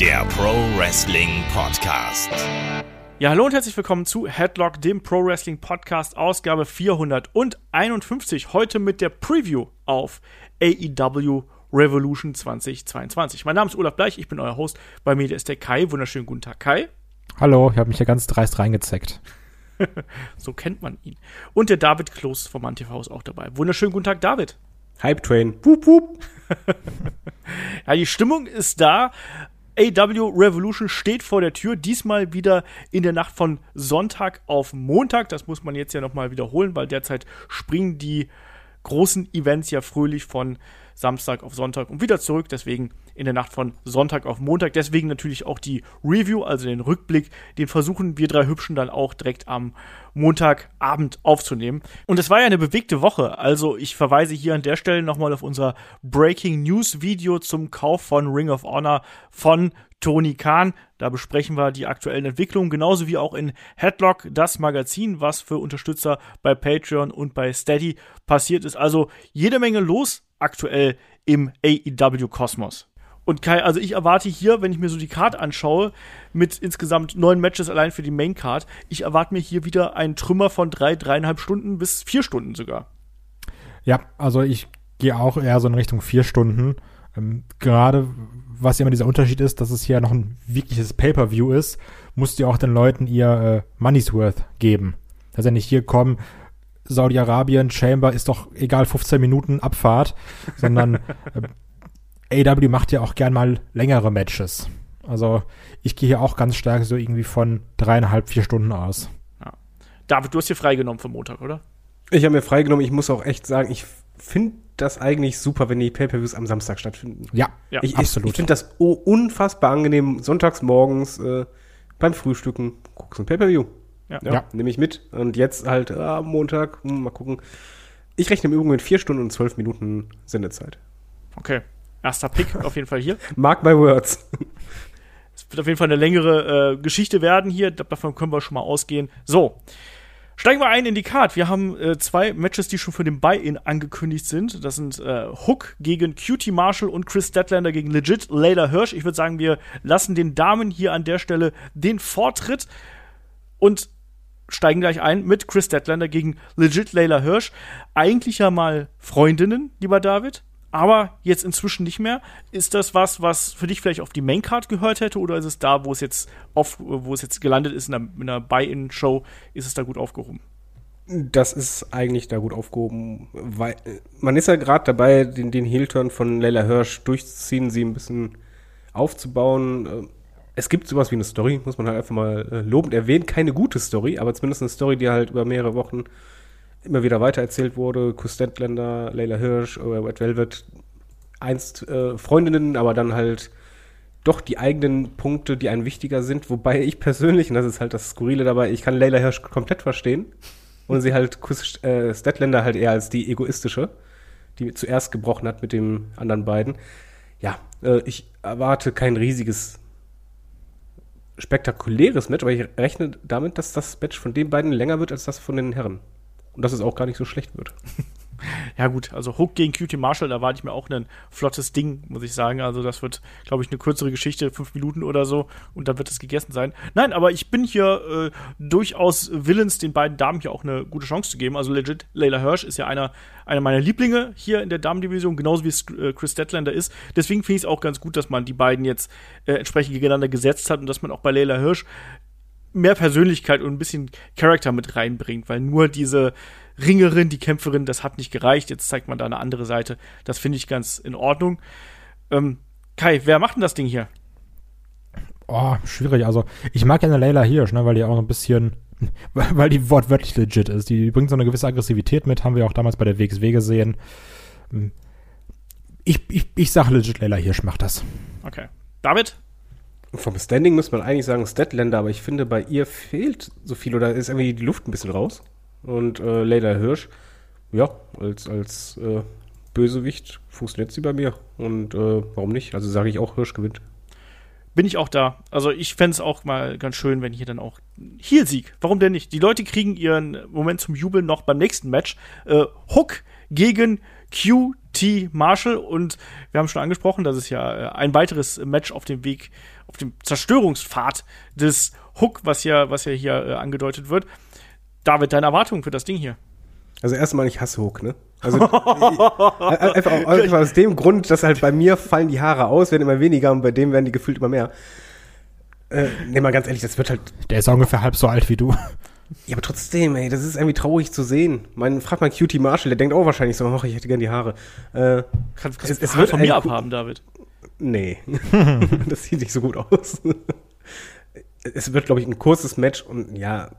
der Pro Wrestling Podcast. Ja, hallo und herzlich willkommen zu Headlock, dem Pro Wrestling Podcast, Ausgabe 451. Heute mit der Preview auf AEW Revolution 2022. Mein Name ist Olaf Bleich, ich bin euer Host. Bei mir ist der Kai. Wunderschönen guten Tag, Kai. Hallo, ich habe mich hier ganz dreist reingezeckt. so kennt man ihn. Und der David Kloß vom AnTV ist auch dabei. Wunderschönen guten Tag, David. Hype Train. Wup, wup. ja, die Stimmung ist da. AW Revolution steht vor der Tür, diesmal wieder in der Nacht von Sonntag auf Montag. Das muss man jetzt ja nochmal wiederholen, weil derzeit springen die großen Events ja fröhlich von Samstag auf Sonntag und wieder zurück. Deswegen in der Nacht von Sonntag auf Montag. Deswegen natürlich auch die Review, also den Rückblick. Den versuchen wir drei Hübschen dann auch direkt am Montagabend aufzunehmen. Und es war ja eine bewegte Woche. Also ich verweise hier an der Stelle nochmal auf unser Breaking News Video zum Kauf von Ring of Honor von Tony Khan. Da besprechen wir die aktuellen Entwicklungen, genauso wie auch in Headlock, das Magazin, was für Unterstützer bei Patreon und bei Steady passiert ist. Also jede Menge los aktuell im AEW-Kosmos. Und Kai, also ich erwarte hier, wenn ich mir so die Card anschaue, mit insgesamt neun Matches allein für die Main Card, ich erwarte mir hier wieder einen Trümmer von drei, dreieinhalb Stunden bis vier Stunden sogar. Ja, also ich gehe auch eher so in Richtung vier Stunden. Ähm, gerade was ja immer dieser Unterschied ist, dass es hier noch ein wirkliches Pay-Per-View ist, musst du auch den Leuten ihr äh, Money's Worth geben. Dass ja nicht hier kommen, Saudi-Arabien, Chamber ist doch egal 15 Minuten Abfahrt, sondern äh, AW macht ja auch gern mal längere Matches. Also ich gehe hier auch ganz stark so irgendwie von dreieinhalb, vier Stunden aus. Ja. David, du hast hier freigenommen für Montag, oder? Ich habe mir freigenommen. Ich muss auch echt sagen, ich finde das eigentlich super, wenn die Pay-Per-Views am Samstag stattfinden. Ja, ja ich, absolut. Ich, ich finde das unfassbar angenehm, sonntags morgens äh, beim Frühstücken guckst du ein Pay-Per-View. Ja. ja. Nehme ich mit. Und jetzt halt äh, Montag, hm, mal gucken. Ich rechne im Übrigen mit vier Stunden und zwölf Minuten Sendezeit. Okay. Erster Pick auf jeden Fall hier. Mark my words. Es wird auf jeden Fall eine längere äh, Geschichte werden hier. Davon können wir schon mal ausgehen. So. Steigen wir ein in die Card. Wir haben äh, zwei Matches, die schon für den Buy-In angekündigt sind. Das sind äh, Hook gegen Cutie Marshall und Chris Statlander gegen Legit Layla Hirsch. Ich würde sagen, wir lassen den Damen hier an der Stelle den Vortritt. Und steigen gleich ein mit Chris Statlander gegen Legit Layla Hirsch. Eigentlich ja mal Freundinnen, lieber David, aber jetzt inzwischen nicht mehr. Ist das was, was für dich vielleicht auf die Maincard gehört hätte oder ist es da, wo es jetzt auf, wo es jetzt gelandet ist in einer, in einer Buy-in-Show, ist es da gut aufgehoben? Das ist eigentlich da gut aufgehoben, weil man ist ja gerade dabei, den, den Heel-Turn von Layla Hirsch durchzuziehen, sie ein bisschen aufzubauen es gibt sowas wie eine Story, muss man halt einfach mal äh, lobend erwähnen. Keine gute Story, aber zumindest eine Story, die halt über mehrere Wochen immer wieder weitererzählt wurde. Kustentländer, Leila Hirsch Red Velvet, einst äh, Freundinnen, aber dann halt doch die eigenen Punkte, die einen wichtiger sind. Wobei ich persönlich, und das ist halt das Skurrile dabei, ich kann Leila Hirsch komplett verstehen. Und sie halt Kus äh, Statlander halt eher als die egoistische, die zuerst gebrochen hat mit den anderen beiden. Ja, äh, ich erwarte kein riesiges spektakuläres Match, aber ich rechne damit, dass das Match von den beiden länger wird als das von den Herren. Und dass es auch gar nicht so schlecht wird. Ja, gut, also Hook gegen QT Marshall, da warte ich mir auch ein flottes Ding, muss ich sagen. Also, das wird, glaube ich, eine kürzere Geschichte, fünf Minuten oder so, und dann wird es gegessen sein. Nein, aber ich bin hier äh, durchaus willens, den beiden Damen hier auch eine gute Chance zu geben. Also, legit, Layla Hirsch ist ja einer, einer meiner Lieblinge hier in der Damendivision, genauso wie es äh, Chris Statlander ist. Deswegen finde ich es auch ganz gut, dass man die beiden jetzt äh, entsprechend gegeneinander gesetzt hat und dass man auch bei Layla Hirsch mehr Persönlichkeit und ein bisschen Charakter mit reinbringt, weil nur diese Ringerin, die Kämpferin, das hat nicht gereicht. Jetzt zeigt man da eine andere Seite. Das finde ich ganz in Ordnung. Ähm, Kai, wer macht denn das Ding hier? Oh, schwierig. Also, ich mag ja eine Layla Hirsch, ne, weil die auch ein bisschen, weil die wortwörtlich legit ist. Die bringt so eine gewisse Aggressivität mit, haben wir auch damals bei der WXW gesehen. Hm. Ich, ich, ich sage legit, Layla Hirsch macht das. Okay. David? Vom Standing muss man eigentlich sagen Statlander, aber ich finde, bei ihr fehlt so viel oder ist irgendwie die Luft ein bisschen raus. Und äh, Leila Hirsch, ja, als, als äh, Bösewicht funktioniert sie bei mir. Und äh, warum nicht? Also sage ich auch, Hirsch gewinnt. Bin ich auch da. Also ich fände es auch mal ganz schön, wenn hier dann auch Heel-Sieg. Warum denn nicht? Die Leute kriegen ihren Moment zum Jubeln noch beim nächsten Match. Äh, Hook gegen QT Marshall und wir haben schon angesprochen, dass es ja äh, ein weiteres Match auf dem Weg auf dem Zerstörungspfad des Hook, was ja, was ja hier äh, angedeutet wird. David, deine Erwartungen für das Ding hier? Also erstmal, ich hasse Hook, ne? Also einfach, einfach aus dem Grund, dass halt bei mir fallen die Haare aus, werden immer weniger und bei dem werden die gefühlt immer mehr. Äh, ne, mal ganz ehrlich, das wird halt. Der ist ungefähr halb so alt wie du. Ja, aber trotzdem, ey, das ist irgendwie traurig zu sehen. Man fragt mal Cutie Marshall, der denkt auch wahrscheinlich so, ach, ich hätte gern die Haare. Äh, Kannst, kannst es, es wird von mir abhaben, David. Nee, das sieht nicht so gut aus. es wird, glaube ich, ein kurzes Match und ja,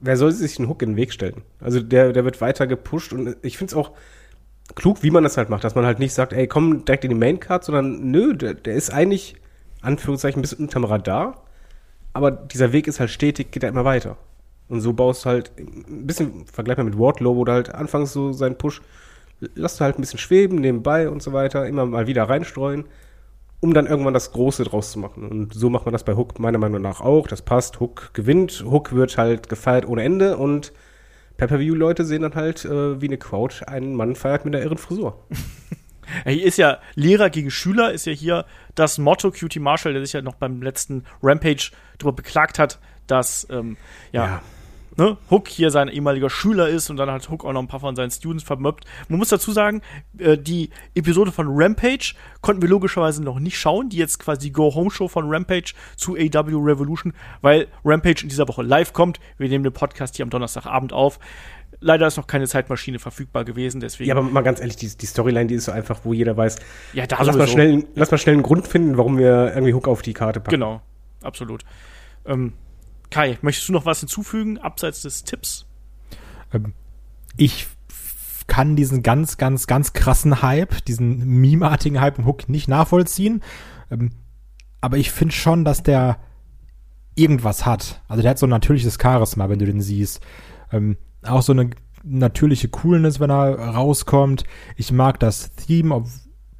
wer soll sich einen Hook in den Weg stellen? Also der, der wird weiter gepusht und ich finde es auch klug, wie man das halt macht, dass man halt nicht sagt, ey, komm direkt in die Maincard, sondern nö, der, der ist eigentlich, Anführungszeichen, ein bisschen unterm Radar, aber dieser Weg ist halt stetig, geht er immer weiter. Und so baust du halt ein bisschen vergleichbar mit Wardlow, wo du halt anfangs so seinen Push, lass du halt ein bisschen schweben nebenbei und so weiter, immer mal wieder reinstreuen um dann irgendwann das Große draus zu machen. Und so macht man das bei Hook meiner Meinung nach auch. Das passt. Hook gewinnt. Hook wird halt gefeiert ohne Ende und Pay-Per-View-Leute sehen dann halt, äh, wie eine Crowd einen Mann feiert mit einer irren Frisur. Hier ist ja Lehrer gegen Schüler, ist ja hier das Motto Cutie Marshall, der sich ja noch beim letzten Rampage darüber beklagt hat, dass ähm, ja, ja ne, Hook hier sein ehemaliger Schüler ist und dann hat Hook auch noch ein paar von seinen Students vermöppt. Man muss dazu sagen, äh, die Episode von Rampage konnten wir logischerweise noch nicht schauen, die jetzt quasi Go-Home-Show von Rampage zu AW Revolution, weil Rampage in dieser Woche live kommt. Wir nehmen den Podcast hier am Donnerstagabend auf. Leider ist noch keine Zeitmaschine verfügbar gewesen, deswegen. Ja, aber mal ganz ehrlich, die, die Storyline, die ist so einfach, wo jeder weiß. Ja, da lass mal, schnell, lass mal schnell einen Grund finden, warum wir irgendwie Hook auf die Karte packen. Genau, absolut. Ähm, Kai, möchtest du noch was hinzufügen, abseits des Tipps? Ähm, ich kann diesen ganz, ganz, ganz krassen Hype, diesen memeartigen Hype im Hook nicht nachvollziehen. Ähm, aber ich finde schon, dass der irgendwas hat. Also der hat so ein natürliches Charisma, wenn du den siehst. Ähm, auch so eine natürliche Coolness, wenn er rauskommt. Ich mag das Theme,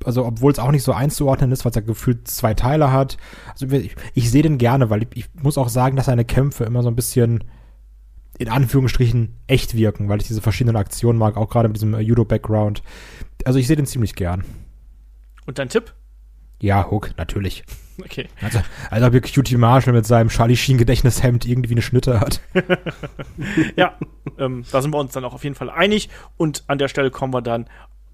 also obwohl es auch nicht so einzuordnen ist, weil es ja gefühlt zwei Teile hat. Also ich, ich sehe den gerne, weil ich, ich, muss auch sagen, dass seine Kämpfe immer so ein bisschen in Anführungsstrichen echt wirken, weil ich diese verschiedenen Aktionen mag, auch gerade mit diesem äh, Judo-Background. Also ich sehe den ziemlich gern. Und dein Tipp? Ja, Hook, natürlich. Okay. Also, als ob Cutie Marshall mit seinem Charlie Sheen Gedächtnishemd irgendwie eine Schnitte hat. ja, ähm, da sind wir uns dann auch auf jeden Fall einig. Und an der Stelle kommen wir dann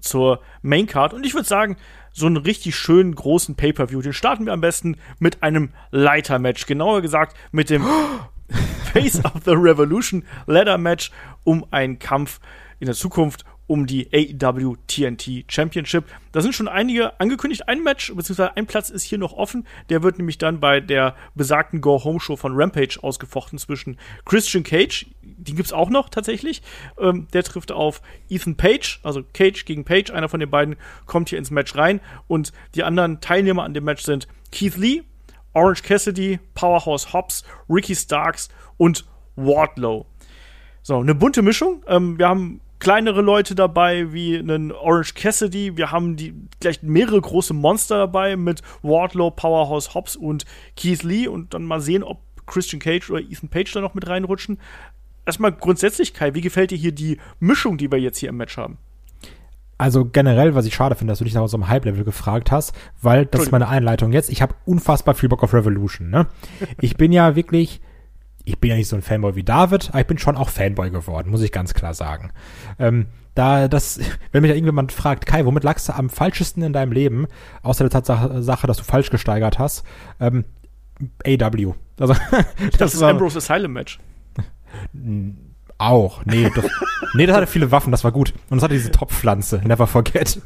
zur Maincard. Und ich würde sagen, so einen richtig schönen großen Pay-Per-View, den starten wir am besten mit einem Leiter-Match. Genauer gesagt mit dem Face of the Revolution Ladder Match um einen Kampf in der Zukunft um die AEW TNT Championship. Da sind schon einige angekündigt. Ein Match, beziehungsweise ein Platz ist hier noch offen. Der wird nämlich dann bei der besagten Go-Home-Show von Rampage ausgefochten zwischen Christian Cage, die gibt's auch noch tatsächlich. Ähm, der trifft auf Ethan Page, also Cage gegen Page. Einer von den beiden kommt hier ins Match rein. Und die anderen Teilnehmer an dem Match sind Keith Lee, Orange Cassidy, Powerhouse Hobbs, Ricky Starks und Wardlow. So, eine bunte Mischung. Ähm, wir haben kleinere Leute dabei, wie einen Orange Cassidy. Wir haben die gleich mehrere große Monster dabei mit Wardlow, Powerhouse Hobbs und Keith Lee und dann mal sehen, ob Christian Cage oder Ethan Page da noch mit reinrutschen. Erstmal grundsätzlich, Kai, wie gefällt dir hier die Mischung, die wir jetzt hier im Match haben? Also generell, was ich schade finde, dass du dich nach unserem Hype-Level gefragt hast, weil das ist meine Einleitung jetzt. Ich habe unfassbar viel Bock auf Revolution. Ne? Ich bin ja wirklich ich bin ja nicht so ein Fanboy wie David, aber ich bin schon auch Fanboy geworden, muss ich ganz klar sagen. Ähm, da das, wenn mich da irgendjemand fragt, Kai, womit lagst du am falschesten in deinem Leben, außer der Tatsache, dass du falsch gesteigert hast, ähm, AW. Also, das, das ist war, Ambrose Asylum Match. Auch, nee, das, nee, das hatte viele Waffen, das war gut. Und es hatte diese Top-Pflanze, Never Forget,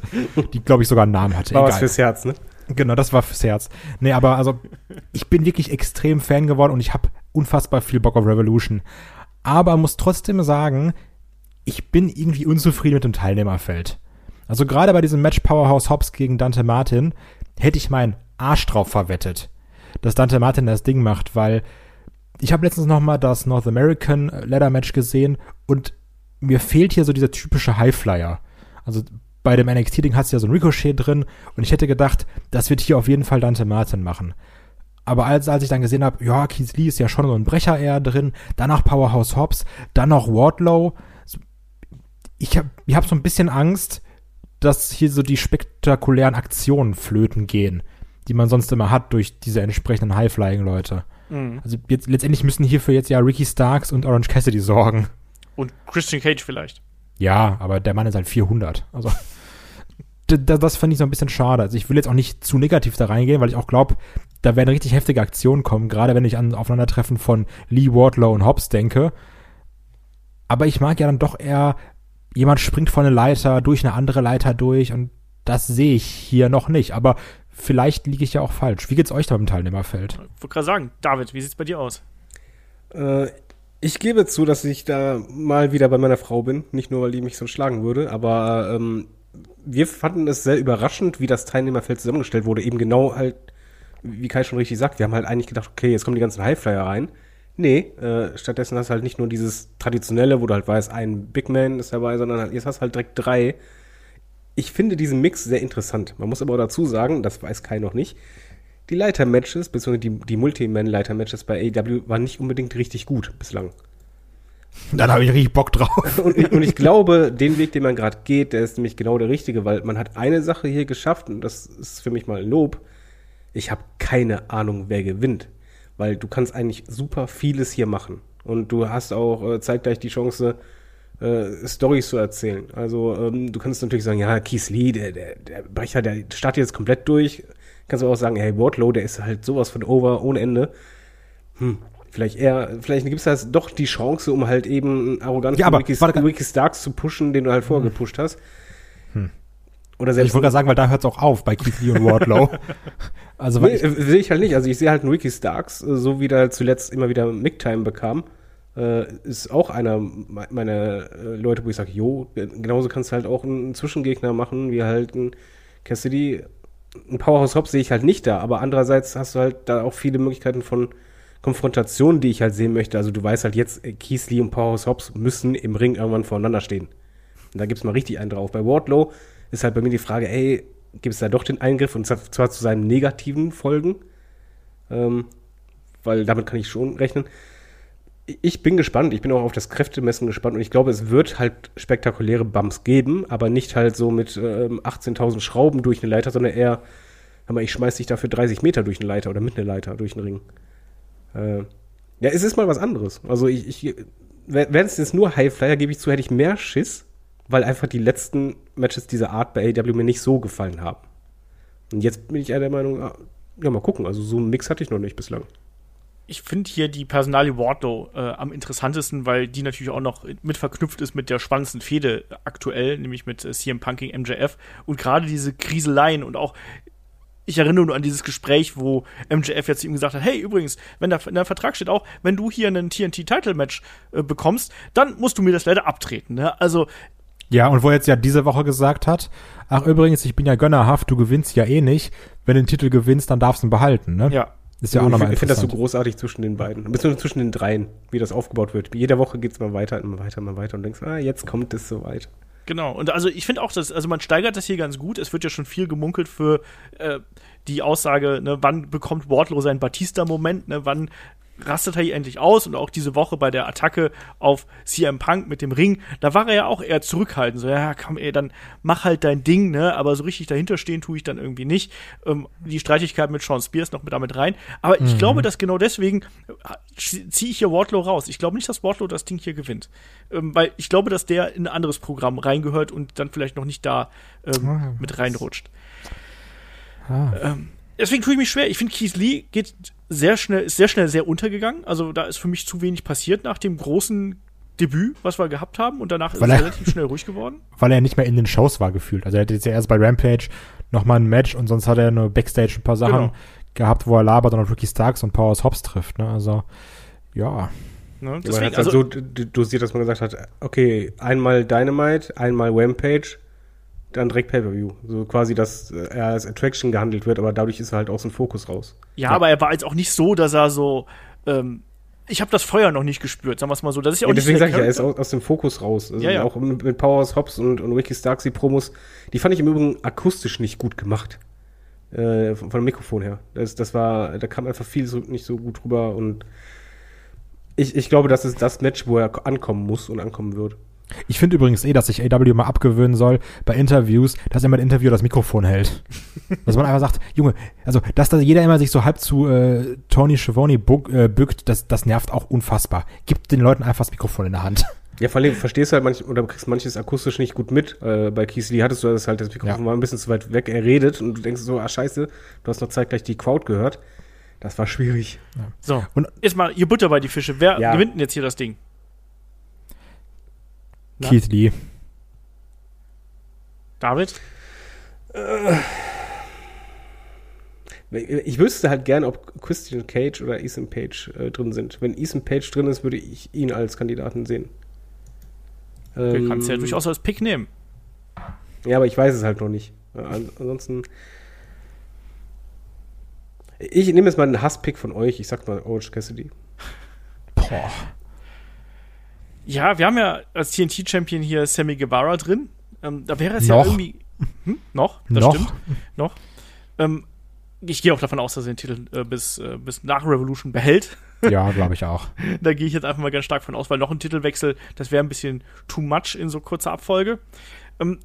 die, glaube ich, sogar einen Namen hatte. War Egal. was fürs Herz, ne? Genau, das war fürs Herz. Nee, aber also, ich bin wirklich extrem Fan geworden und ich habe unfassbar viel Bock auf Revolution. Aber muss trotzdem sagen, ich bin irgendwie unzufrieden mit dem Teilnehmerfeld. Also gerade bei diesem Match Powerhouse Hobbs gegen Dante Martin hätte ich meinen Arsch drauf verwettet, dass Dante Martin das Ding macht, weil ich habe letztens noch mal das North American Ladder Match gesehen und mir fehlt hier so dieser typische Highflyer. Also bei dem NXT-Ding hat es ja so ein Ricochet drin und ich hätte gedacht, das wird hier auf jeden Fall Dante Martin machen. Aber als, als ich dann gesehen habe, ja, Keith Lee ist ja schon so ein Brecher eher drin, danach Powerhouse Hobbs, dann noch Wardlow. Ich habe ich hab so ein bisschen Angst, dass hier so die spektakulären Aktionen flöten gehen. die man sonst immer hat durch diese entsprechenden High-Flying-Leute. Mhm. Also jetzt, letztendlich müssen hierfür jetzt ja Ricky Starks und Orange Cassidy sorgen. Und Christian Cage vielleicht. Ja, aber der Mann ist halt 400. Also d- d- das fand ich so ein bisschen schade. Also ich will jetzt auch nicht zu negativ da reingehen, weil ich auch glaube, da werden richtig heftige Aktionen kommen, gerade wenn ich an Aufeinandertreffen von Lee Wardlow und Hobbs denke. Aber ich mag ja dann doch eher, jemand springt von eine Leiter durch eine andere Leiter durch und das sehe ich hier noch nicht. Aber vielleicht liege ich ja auch falsch. Wie geht's euch da im Teilnehmerfeld? Ich wollte gerade sagen, David, wie sieht's bei dir aus? Äh, ich gebe zu, dass ich da mal wieder bei meiner Frau bin. Nicht nur, weil die mich so schlagen würde, aber ähm, wir fanden es sehr überraschend, wie das Teilnehmerfeld zusammengestellt wurde. Eben genau halt, wie Kai schon richtig sagt, wir haben halt eigentlich gedacht, okay, jetzt kommen die ganzen Highflyer rein. Nee, äh, stattdessen hast du halt nicht nur dieses traditionelle, wo du halt weißt, ein Big Man ist dabei, sondern halt, jetzt hast du halt direkt drei. Ich finde diesen Mix sehr interessant. Man muss aber auch dazu sagen, das weiß Kai noch nicht, die Leiter-Matches, beziehungsweise die, die Multi-Man-Leiter-Matches bei AEW waren nicht unbedingt richtig gut bislang. Dann habe ich richtig Bock drauf. Und, ich- und ich glaube, den Weg, den man gerade geht, der ist nämlich genau der richtige, weil man hat eine Sache hier geschafft und das ist für mich mal Lob. Ich habe keine Ahnung, wer gewinnt, weil du kannst eigentlich super vieles hier machen und du hast auch äh, zeitgleich die Chance, äh, Stories zu erzählen. Also ähm, du kannst natürlich sagen, ja, Keith Lee, der, der, der Brecher, der startet jetzt komplett durch. Kannst aber auch sagen, hey, Wardlow, der ist halt sowas von over ohne Ende. Hm, vielleicht eher, vielleicht gibt es da doch die Chance, um halt eben einen arroganten Ja, Ricky, Starks zu pushen, den du halt vorher gepusht hast. Oder selbst Ich wollte gerade sagen, weil da hört es auch auf bei Keith Lee und Wardlow. also, weil Nee, ich, sehe ich halt nicht. Also ich sehe halt einen Ricky Starks, äh, so wie der zuletzt immer wieder Mick-Time bekam. Äh, ist auch einer me- meiner äh, Leute, wo ich sage, jo, genauso kannst du halt auch einen Zwischengegner machen, wie halt ein Cassidy. Ein Powerhouse Hobbs sehe ich halt nicht da, aber andererseits hast du halt da auch viele Möglichkeiten von Konfrontation, die ich halt sehen möchte. Also du weißt halt jetzt, äh, Keith und Powerhouse Hobbs müssen im Ring irgendwann voreinander stehen. Und da gibt's mal richtig einen drauf. Bei Wardlow ist halt bei mir die Frage, ey, gibt es da doch den Eingriff und zwar zu seinen negativen Folgen? Ähm, weil damit kann ich schon rechnen. Ich- bin gespannt, ich bin auch auf das Kräftemessen gespannt und ich glaube, es wird halt spektakuläre Bumps geben, aber nicht halt so mit ähm, 18.000 Schrauben durch eine Leiter, sondern eher, ich schmeiß dich dafür 30 Meter durch eine Leiter oder mit einer Leiter durch den Ring. Äh, ja, es ist mal was anderes. Also ich, ich wären es jetzt nur Highflyer, gebe ich zu, hätte ich mehr Schiss, weil einfach die letzten Matches dieser Art bei AEW mir nicht so gefallen haben. Und jetzt bin ich eher der Meinung, ah, ja, mal gucken. Also so einen Mix hatte ich noch nicht bislang. Ich finde hier die Personalie Wardlow äh, am interessantesten, weil die natürlich auch noch mit verknüpft ist mit der spannendsten Fehde aktuell, nämlich mit äh, CM Punk gegen MJF. Und gerade diese Kriseleien und auch, ich erinnere nur an dieses Gespräch, wo MJF jetzt zu ihm gesagt hat, hey, übrigens, wenn da in der Vertrag steht auch, wenn du hier einen TNT-Title-Match äh, bekommst, dann musst du mir das leider abtreten. Ne? Also ja, und wo er jetzt ja diese Woche gesagt hat, ach übrigens, ich bin ja gönnerhaft, du gewinnst ja eh nicht. Wenn du den Titel gewinnst, dann darfst du ihn behalten, ne? ja, Ist ja auch nochmal ich finde das so großartig zwischen den beiden, beziehungsweise zwischen den dreien, wie das aufgebaut wird. Jede Woche geht's mal weiter, immer weiter, immer weiter und denkst, ah, jetzt kommt es soweit. Genau, und also ich finde auch, dass, also man steigert das hier ganz gut. Es wird ja schon viel gemunkelt für äh, die Aussage, ne, wann bekommt Wardlow seinen Batista-Moment, ne, wann rastet er hier endlich aus und auch diese Woche bei der Attacke auf CM Punk mit dem Ring, da war er ja auch eher zurückhaltend, so, ja, komm, ey, dann mach halt dein Ding, ne, aber so richtig dahinter stehen tue ich dann irgendwie nicht. Ähm, die Streitigkeit mit Sean Spears noch mit damit rein, aber ich glaube, dass genau deswegen äh, ziehe ich hier Wardlow raus. Ich glaube nicht, dass Wardlow das Ding hier gewinnt, ähm, weil ich glaube, dass der in ein anderes Programm reingehört und dann vielleicht noch nicht da ähm, Ah. mit reinrutscht. Ah. Ähm, deswegen tue ich mich schwer. Ich finde, Keith Lee geht sehr schnell, ist sehr schnell sehr untergegangen. Also da ist für mich zu wenig passiert nach dem großen Debüt, was wir gehabt haben. Und danach ist Weil es er- relativ schnell ruhig geworden. Weil er nicht mehr in den Shows war gefühlt. Also er hatte jetzt ja erst bei Rampage nochmal ein Match und sonst hat er nur Backstage ein paar Sachen Genau. gehabt, wo er labert und auf Ricky Starks und Powers Hobbs trifft, ne? Also, ja. Ne? Ja, man Deswegen, hat halt also, so dosiert, dass man gesagt hat, okay, einmal Dynamite, einmal Rampage, dann direkt Pay-Per-View. So quasi, dass äh, er als Attraction gehandelt wird, aber dadurch ist er halt aus dem Fokus raus. ja, aber er war jetzt auch nicht so, dass er so. Ähm, ich habe das Feuer noch nicht gespürt, sagen wir es mal so. Das ist ja auch Ja, deswegen sage ich ja, er ist aus, aus dem Fokus raus. Also Ja, ja. Auch mit, Powers Hobbs und, und Ricky Starks, die Promos, die fand ich im Übrigen akustisch nicht gut gemacht. Äh, von, von dem Mikrofon her. Das, das war, da kam einfach viel so, nicht so gut rüber und ich, ich glaube, das ist das Match, wo er ankommen muss und ankommen wird. Ich finde übrigens eh, dass sich AW mal abgewöhnen soll bei Interviews, dass immer ein Interviewer das Mikrofon hält. dass man einfach sagt, Junge, also dass da jeder immer sich so halb zu äh, Tony Schiavone äh, bückt, das, das nervt auch unfassbar. Gibt den Leuten einfach das Mikrofon in der Hand. Ja, vor allem verstehst du halt manch, oder kriegst manches akustisch nicht gut mit. Äh, bei Keith Lee hattest du das halt, das Mikrofon Ja. war ein bisschen zu weit weg, er redet und du denkst so, ah scheiße, du hast noch zeitgleich die Crowd gehört. Das war schwierig. So, Und- jetzt mal hier Butter bei die Fische. Wer Ja. gewinnt denn jetzt hier das Ding? Na? Keith Lee. David? Ich wüsste halt gern, ob Christian Cage oder Ethan Page äh, drin sind. Wenn Ethan Page drin ist, würde ich ihn als Kandidaten sehen. Du Ähm, kannst ja durchaus als Pick nehmen. Ja, aber ich weiß es halt noch nicht. Äh, an- ansonsten. Ich nehme jetzt mal einen Hasspick von euch. Ich sag mal Orange Cassidy. Boah. Ja, wir haben ja als TNT-Champion hier Sammy Guevara drin. Ähm, da wäre es ja Noch. irgendwie. Hm? Noch? Das Noch? stimmt. Noch. Ähm, ich gehe auch davon aus, dass er den Titel äh, bis, äh, bis nach Revolution behält. Ja, glaube ich auch. da gehe ich jetzt einfach mal ganz stark von aus, weil noch ein Titelwechsel, das wäre ein bisschen too much in so kurzer Abfolge. Ähm,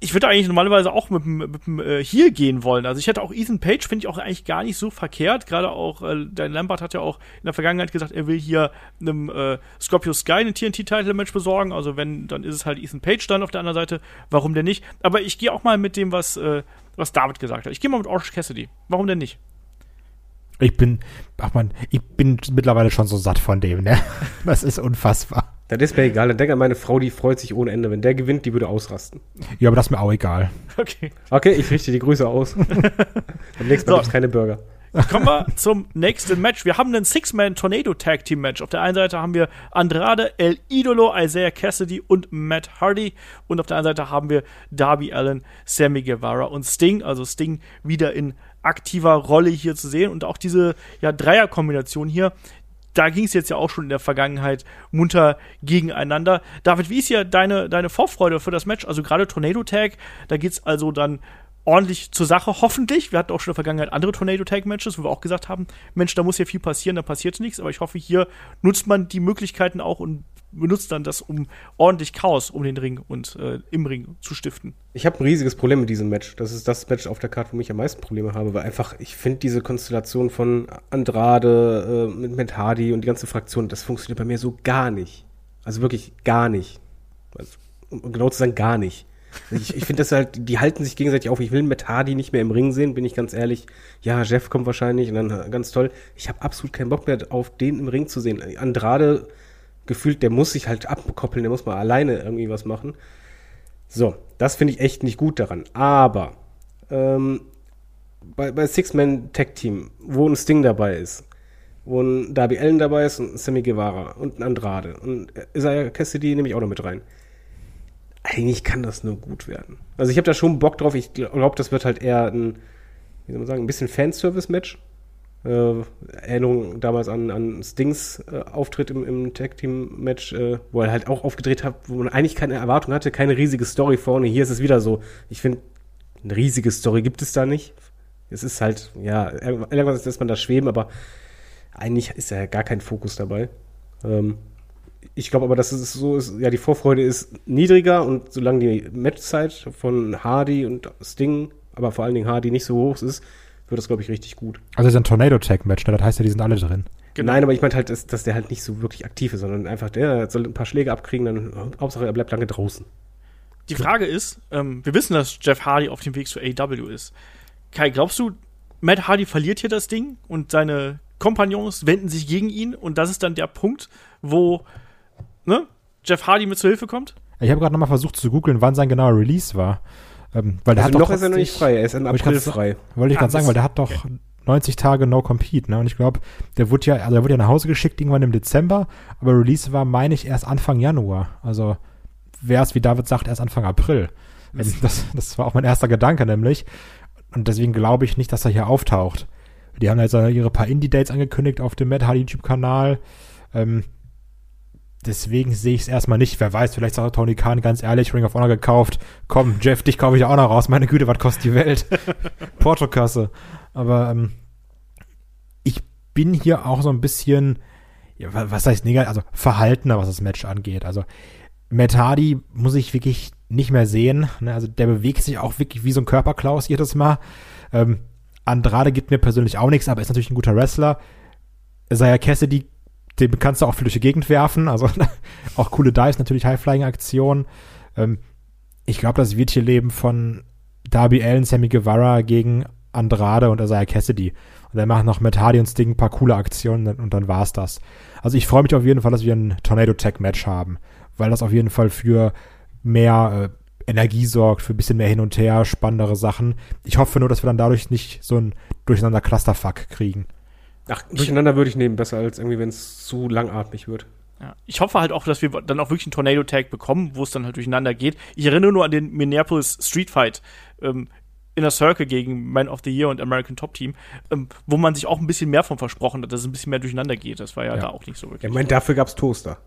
ich würde eigentlich normalerweise auch mit mit dem äh, hier gehen wollen. Also ich hätte auch Ethan Page, finde ich auch eigentlich gar nicht so verkehrt. Gerade auch, äh, Dan Lambert hat ja auch in der Vergangenheit gesagt, er will hier einem äh, Scorpio Sky ein TNT-Title-Match besorgen. Also wenn, dann ist es halt Ethan Page dann auf der anderen Seite. Warum denn nicht? Aber ich gehe auch mal mit dem, was, äh, was David gesagt hat. Ich gehe mal mit Orange Cassidy. Warum denn nicht? Ich bin, ach man, ich bin mittlerweile schon so satt von dem, ne? Das ist unfassbar. Das ist mir egal. Dann denk an meine Frau, die freut sich ohne Ende. Wenn der gewinnt, die würde ausrasten. Ja, aber das ist mir auch egal. Okay. Okay, ich richte die Grüße aus. Am nächsten Mal So. gibt's keine Burger. Kommen wir zum nächsten Match. Wir haben ein Six-Man Tornado Tag Team Match. Auf der einen Seite haben wir Andrade, El Idolo, Isaiah Cassidy und Matt Hardy. Und auf der anderen Seite haben wir Darby Allen, Sammy Guevara und Sting. Also Sting wieder in aktiver Rolle hier zu sehen. Und auch diese ja, Dreierkombination hier. Da ging es jetzt ja auch schon in der Vergangenheit munter gegeneinander. David, wie ist hier deine, deine Vorfreude für das Match? Also gerade Tornado Tag, da geht es also dann ordentlich zur Sache, hoffentlich. Wir hatten auch schon in der Vergangenheit andere Tornado-Tag-Matches, wo wir auch gesagt haben, Mensch, da muss ja viel passieren, da passiert nichts. Aber ich hoffe, hier nutzt man die Möglichkeiten auch und benutzt dann das, um ordentlich Chaos um den Ring und äh, im Ring zu stiften. Ich habe ein riesiges Problem mit diesem Match. Das ist das Match auf der Karte, wo ich am meisten Probleme habe, weil einfach, ich finde diese Konstellation von Andrade äh, mit Matt Hardy und die ganze Fraktion, das funktioniert bei mir so gar nicht. Also wirklich gar nicht. Also, um genau zu sagen, gar nicht. Ich, ich finde das halt, die halten sich gegenseitig auf. Ich will Matt Hardy nicht mehr im Ring sehen, bin ich ganz ehrlich. Ja, Jeff kommt wahrscheinlich und dann äh, ganz toll. Ich habe absolut keinen Bock mehr auf den im Ring zu sehen. Andrade gefühlt, der muss sich halt abkoppeln, der muss mal alleine irgendwie was machen. So, das finde ich echt nicht gut daran. Aber ähm, bei, bei Six-Man-Tag-Team, wo ein Sting dabei ist, wo ein Darby Allen dabei ist und ein Sammy Guevara und ein Andrade und Isaiah Cassidy nehme ich auch noch mit rein. Eigentlich kann das nur gut werden. Also ich habe da schon Bock drauf. Ich glaube, das wird halt eher ein, wie soll man sagen, ein bisschen Fanservice-Match. Äh, Erinnerung damals an, an Stings äh, Auftritt im, im Tag-Team-Match, äh, wo er halt auch aufgedreht hat, wo man eigentlich keine Erwartung hatte, keine riesige Story vorne. Hier ist es wieder so. Ich finde, eine riesige Story gibt es da nicht. Es ist halt, ja, irgendwas lässt man da schweben, aber eigentlich ist ja gar kein Fokus dabei. Ähm, ich glaube aber, dass es so ist, ja, die Vorfreude ist niedriger und solange die Matchzeit von Hardy und Sting, aber vor allen Dingen Hardy nicht so hoch ist, wird das, glaube ich, richtig gut. Also es ist ein Tornado-Tag-Match, ne? das heißt ja, die sind alle drin. Genau. Nein, aber ich meine halt, dass, dass der halt nicht so wirklich aktiv ist, sondern einfach der soll ein paar Schläge abkriegen, dann Hauptsache er bleibt lange draußen. Die Frage ist, ähm, wir wissen, dass Jeff Hardy auf dem Weg zu AW ist. Kai, glaubst du, Matt Hardy verliert hier das Ding und seine Kompagnons wenden sich gegen ihn und das ist dann der Punkt, wo ne, Jeff Hardy mit zur Hilfe kommt? Ich habe gerade nochmal versucht zu googeln, wann sein genauer Release war. Ähm, weil der Also hat noch doch ist er noch nicht frei, er ist im April frei. Wollte ich gerade sagen, weil der hat doch 90 Tage No Compete, ne? Und ich glaube, der wurde ja, also der wurde ja nach Hause geschickt irgendwann im Dezember, aber Release war, meine ich, erst Anfang Januar. Also wäre es, wie David sagt, erst Anfang April. Also das, das war auch mein erster Gedanke nämlich. Und deswegen glaube ich nicht, dass er hier auftaucht. Die haben jetzt ihre paar Indie-Dates angekündigt auf dem Matt Hardy YouTube-Kanal. Ähm, deswegen sehe ich es erstmal nicht. Wer weiß, vielleicht sagt Tony Khan ganz ehrlich, Ring of Honor gekauft. Komm, Jeff, dich kaufe ich auch noch raus. Meine Güte, was kostet die Welt? Portokasse. Aber ähm, ich bin hier auch so ein bisschen, ja, wa- was heißt negativ, also verhaltener, was das Match angeht. Also Matt Hardy muss ich wirklich nicht mehr sehen. Ne? Also der bewegt sich auch wirklich wie so ein Körperklaus jedes Mal. Ähm, Andrade gibt mir persönlich auch nichts, aber ist natürlich ein guter Wrestler. Isaiah Cassidy, den kannst du auch viel durch die Gegend werfen. Also auch coole Dives, natürlich High-Flying-Aktionen. Ähm, ich glaube, das wird hier leben von Darby Allen, Sammy Guevara gegen Andrade und Isaiah Cassidy. Und dann machen noch Matt Hardy und Sting ein paar coole Aktionen und dann war's das. Also ich freue mich auf jeden Fall, dass wir ein Tornado Tag Match haben, weil das auf jeden Fall für mehr äh, Energie sorgt, für ein bisschen mehr hin und her, spannendere Sachen. Ich hoffe nur, dass wir dann dadurch nicht so ein durcheinander Clusterfuck kriegen. Ach, durcheinander würde ich nehmen, besser als irgendwie, wenn es zu langatmig wird. Ja. Ich hoffe halt auch, dass wir dann auch wirklich einen Tornado-Tag bekommen, wo es dann halt durcheinander geht. Ich erinnere nur an den Minneapolis Street Fight ähm, Inner Circle gegen Man of the Year und American Top Team, ähm, wo man sich auch ein bisschen mehr von versprochen hat, dass es ein bisschen mehr durcheinander geht. Das war ja, Ja. da auch nicht so wirklich. ich meine, dafür gab's Toaster.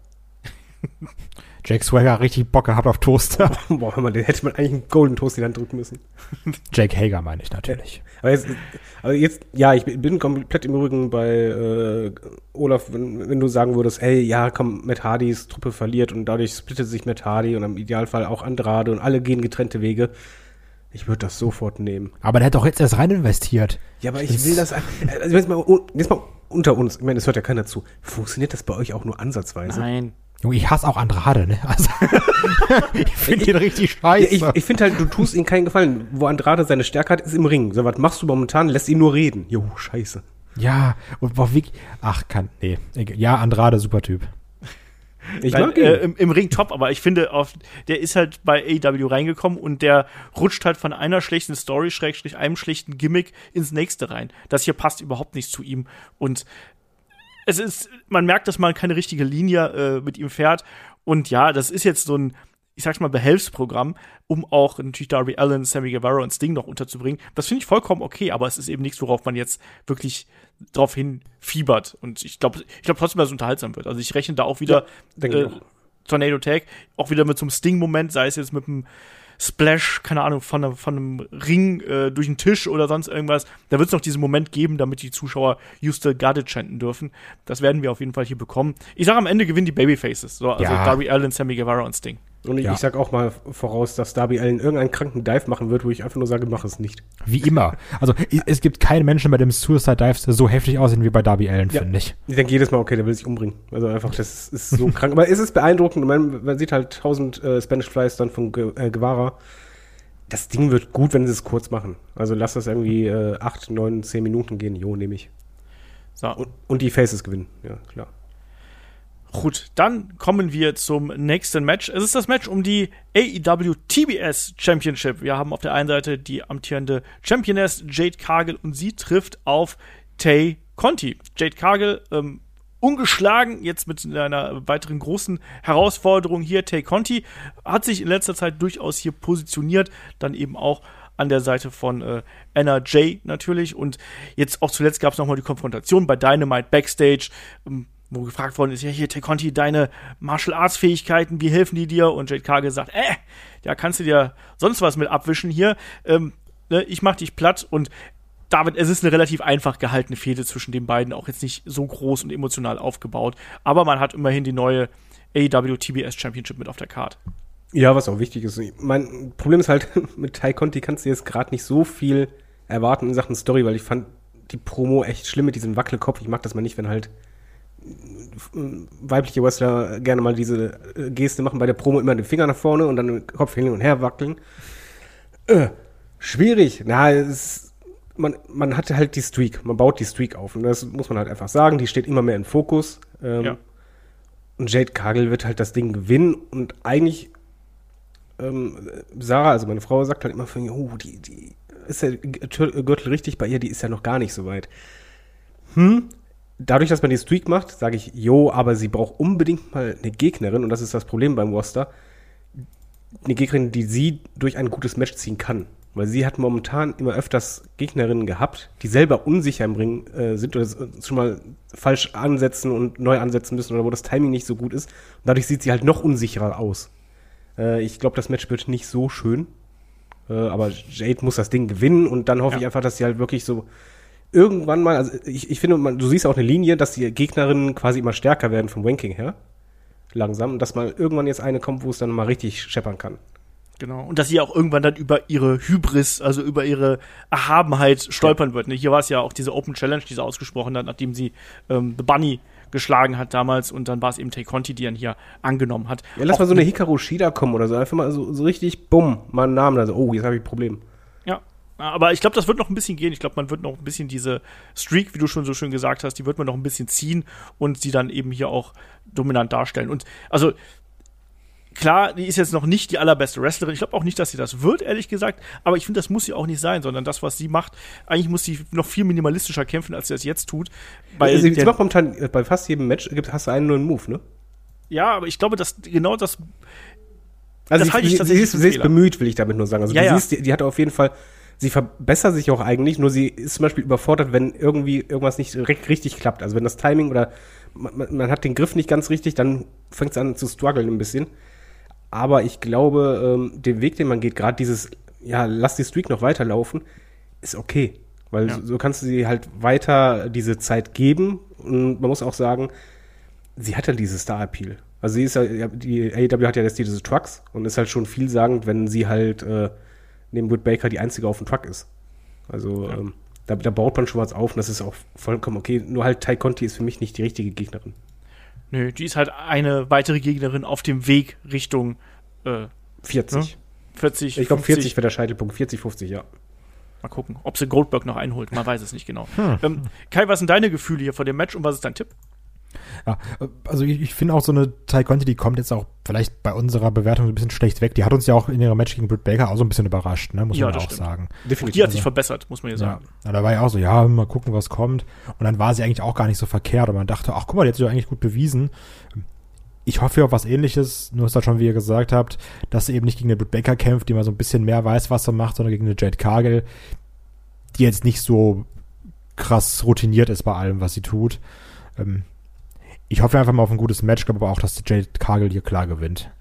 Jake Swagger hat richtig Bock gehabt auf Toaster. Boah, hör mal, den hätte man eigentlich einen Golden Toast in die Hand drücken müssen. Jake Hager meine ich natürlich. Aber jetzt, aber jetzt, ja, ich bin komplett im Übrigen bei äh, Olaf, wenn, wenn du sagen würdest, hey, ja, komm, Matt Hardys Truppe verliert und dadurch splittet sich Matt Hardy und im Idealfall auch Andrade und alle gehen getrennte Wege. Ich würde das sofort nehmen. Aber der hat doch jetzt erst rein investiert. Ja, aber ich will das, also jetzt mal, jetzt mal unter uns, ich meine, das hört ja keiner zu. Funktioniert das bei euch auch nur ansatzweise? Nein. Junge, ich hasse auch Andrade, ne? Also, ich finde ihn richtig scheiße. ich ich finde halt, du tust ihm keinen Gefallen. Wo Andrade seine Stärke hat, ist im Ring. So, was machst du momentan? Lässt ihn nur reden. Jo, scheiße. ja, und war wirklich, ach, kann, nee. Ja, Andrade, super Typ. Ich Nein, mag ihn. äh, im, im Ring top, aber ich finde, auf, der ist halt bei AEW reingekommen und der rutscht halt von einer schlechten Story, Schrägstrich, einem schlechten Gimmick ins nächste rein. Das hier passt überhaupt nicht zu ihm. Und es ist, man merkt, dass man keine richtige Linie äh, mit ihm fährt. Und ja, das ist jetzt so ein, ich sag's mal, Behelfsprogramm, um auch natürlich Darby Allen, Sammy Guevara und Sting noch unterzubringen. Das finde ich vollkommen okay, aber es ist eben nichts, worauf man jetzt wirklich drauf hin fiebert. Und ich glaube ich glaub trotzdem, dass es unterhaltsam wird. Also ich rechne da auch wieder ich äh. Tornado Tag, auch wieder mit so einem Sting-Moment, sei es jetzt mit einem Splash, keine Ahnung, von, einem- von einem Ring äh, durch den Tisch oder sonst irgendwas. Da wird es noch diesen Moment geben, damit die Zuschauer Got It chanten dürfen. Das werden wir auf jeden Fall hier bekommen. Ich sage, am Ende gewinnen die Babyfaces. So, also Ja. Darby Allen, Sammy Guevara und Sting. Und ich, Ja. ich sag auch mal voraus, dass Darby Allen irgendeinen kranken Dive machen wird, wo ich einfach nur sage, mach es nicht. Wie immer. Also, es gibt keinen Menschen, bei dem Suicide Dives so heftig aussehen wie bei Darby Allen, Ja. finde ich. Ich denke jedes Mal, okay, der will sich umbringen. Also einfach, das ist so krank. Aber es ist beeindruckend. Man, man sieht halt 1000 äh, Spanish Flies dann von Gu- äh, Guevara. Das Ding wird gut, wenn sie es kurz machen. Also lass das irgendwie äh, 8, 9, 10 Minuten gehen. Jo, nehme ich. So, Und, und die Faces gewinnen. Ja, klar. Gut, dann kommen wir zum nächsten Match. Es ist das Match um die AEW TBS Championship. Wir haben auf der einen Seite die amtierende Championess Jade Cargill und sie trifft auf Tay Conti. Jade Cargill ähm, ungeschlagen, jetzt mit einer weiteren großen Herausforderung hier. Tay Conti hat sich in letzter Zeit durchaus hier positioniert, dann eben auch an der Seite von äh, Anna Jay natürlich. Und jetzt auch zuletzt gab es nochmal die Konfrontation bei Dynamite Backstage. Ähm, wo gefragt worden ist, ja hier, Tay Conti, deine Martial Arts Fähigkeiten, wie helfen die dir? Und Jade Cargill sagt, äh, ja, kannst du dir sonst was mit abwischen hier. Ähm, ne, ich mach dich platt und David, es ist eine relativ einfach gehaltene Fehde zwischen den beiden, auch jetzt nicht so groß und emotional aufgebaut. Aber man hat immerhin die neue AEW TBS Championship mit auf der Card. Ja, was auch wichtig ist. Mein Problem ist halt, mit Tai Conti kannst du jetzt gerade nicht so viel erwarten in Sachen Story, weil ich fand die Promo echt schlimm mit diesem Wackelkopf. Ich mag das mal nicht, wenn halt weibliche Wrestler gerne mal diese äh, Geste machen bei der Promo immer den Finger nach vorne und dann den Kopf hin und her wackeln. Äh, schwierig. Na, es, man, man hatte halt die Streak. Man baut die Streak auf. Und das muss man halt einfach sagen. Die steht immer mehr im Fokus. Ähm, Ja. Und Jade Cargill wird halt das Ding gewinnen und eigentlich ähm, Sarah, also meine Frau, sagt halt immer von, oh, die, die ist der Gürtel richtig bei ihr, die ist ja noch gar nicht so weit. Hm, dadurch, dass man die Streak macht, sage ich, jo, aber sie braucht unbedingt mal eine Gegnerin und das ist das Problem beim Roster. Eine Gegnerin, die sie durch ein gutes Match ziehen kann. Weil sie hat momentan immer öfters Gegnerinnen gehabt, die selber unsicher im Ring äh, sind oder schon mal falsch ansetzen und neu ansetzen müssen oder wo das Timing nicht so gut ist. Und dadurch sieht sie halt noch unsicherer aus. Äh, ich glaube, das Match wird nicht so schön. Äh, aber Jade muss das Ding gewinnen und dann hoffe Ja. ich einfach, dass sie halt wirklich so irgendwann mal, also ich, ich finde, man, du siehst auch eine Linie, dass die Gegnerinnen quasi immer stärker werden vom Ranking her. Langsam. Und dass mal irgendwann jetzt eine kommt, wo es dann mal richtig scheppern kann. Genau. Und dass sie auch irgendwann dann über ihre Hybris, also über ihre Erhabenheit stolpern wird. Ne? Hier war es ja auch diese Open Challenge, die sie ausgesprochen hat, nachdem sie ähm, The Bunny geschlagen hat damals und dann war es eben Tay Conti, die dann hier angenommen hat. Ja, lass Auch mal so eine Hikaru Shida kommen oder so. Einfach mal so, so richtig, bumm, mal einen Namen. Also, oh, jetzt habe ich ein Problem. Aber ich glaube, das wird noch ein bisschen gehen. Ich glaube, man wird noch ein bisschen diese Streak, wie du schon so schön gesagt hast, die wird man noch ein bisschen ziehen und sie dann eben hier auch dominant darstellen. Und also klar, die ist jetzt noch nicht die allerbeste Wrestlerin. Ich glaube auch nicht, dass sie das wird, ehrlich gesagt. Aber ich finde, das muss sie auch nicht sein, sondern das, was sie macht, eigentlich muss sie noch viel minimalistischer kämpfen, als sie das jetzt tut. Weil sie, sie der- macht momentan äh, bei fast jedem Match gibt, hast du einen neuen Move, ne? ja, aber ich glaube, dass genau das Also Das sie, halte ich sie, sie, tatsächlich ist, sie ist bemüht, will ich damit nur sagen. Also Ja, du ja. siehst, die, die hat auf jeden Fall, sie verbessert sich auch eigentlich, nur sie ist zum Beispiel überfordert, wenn irgendwie irgendwas nicht direkt richtig klappt. Also wenn das Timing oder man, man- hat den Griff nicht ganz richtig, dann fängt es an zu strugglen ein bisschen. Aber ich glaube, ähm, den Weg, den man geht, gerade dieses, ja, lass die Streak noch weiterlaufen, ist okay. Weil Ja. so, kannst du sie halt weiter diese Zeit geben. Und man muss auch sagen, sie hat ja dieses Star-Appeal. Also sie ist ja, ja, die AEW hat ja jetzt diese Trucks und ist halt schon vielsagend, wenn sie halt äh, neben Britt Baker die einzige auf dem Truck ist. Also ähm, da, da baut man schon was auf und das ist auch vollkommen okay. Nur halt Ty Conti ist für mich nicht die richtige Gegnerin. Nö, die ist halt eine weitere Gegnerin auf dem Weg Richtung äh, 40. 40. Ich glaube 50. 40 wäre der Scheitelpunkt. 40, 50, ja. Mal gucken, ob sie Goldberg noch einholt. Man weiß es nicht genau. Hm. Ähm, Kai, was sind deine Gefühle hier vor dem Match und was ist dein Tipp? Ja, also ich, ich finde auch so eine Ty Conti, die kommt jetzt auch vielleicht bei unserer Bewertung so ein bisschen schlecht weg. Die hat uns ja auch in ihrer Match gegen Britt Baker auch so ein bisschen überrascht, ne? muss Ja, man das auch stimmt. sagen. Und die hat sich Also- verbessert, muss man ja sagen. ja, da war ja auch so, ja, mal gucken, was kommt. Und dann war sie eigentlich auch gar nicht so verkehrt. Und man dachte, ach guck mal, die hat sich doch eigentlich gut bewiesen. Ich hoffe auf was ähnliches, nur ist halt schon, wie ihr gesagt habt, dass sie eben nicht gegen eine Britt Baker kämpft, die mal so ein bisschen mehr weiß, was sie macht, sondern gegen eine Jade Cargill, die jetzt nicht so krass routiniert ist bei allem, was sie tut. Ähm, ich hoffe einfach mal auf ein gutes Match, glaube aber auch, dass Jade Cargill hier klar gewinnt.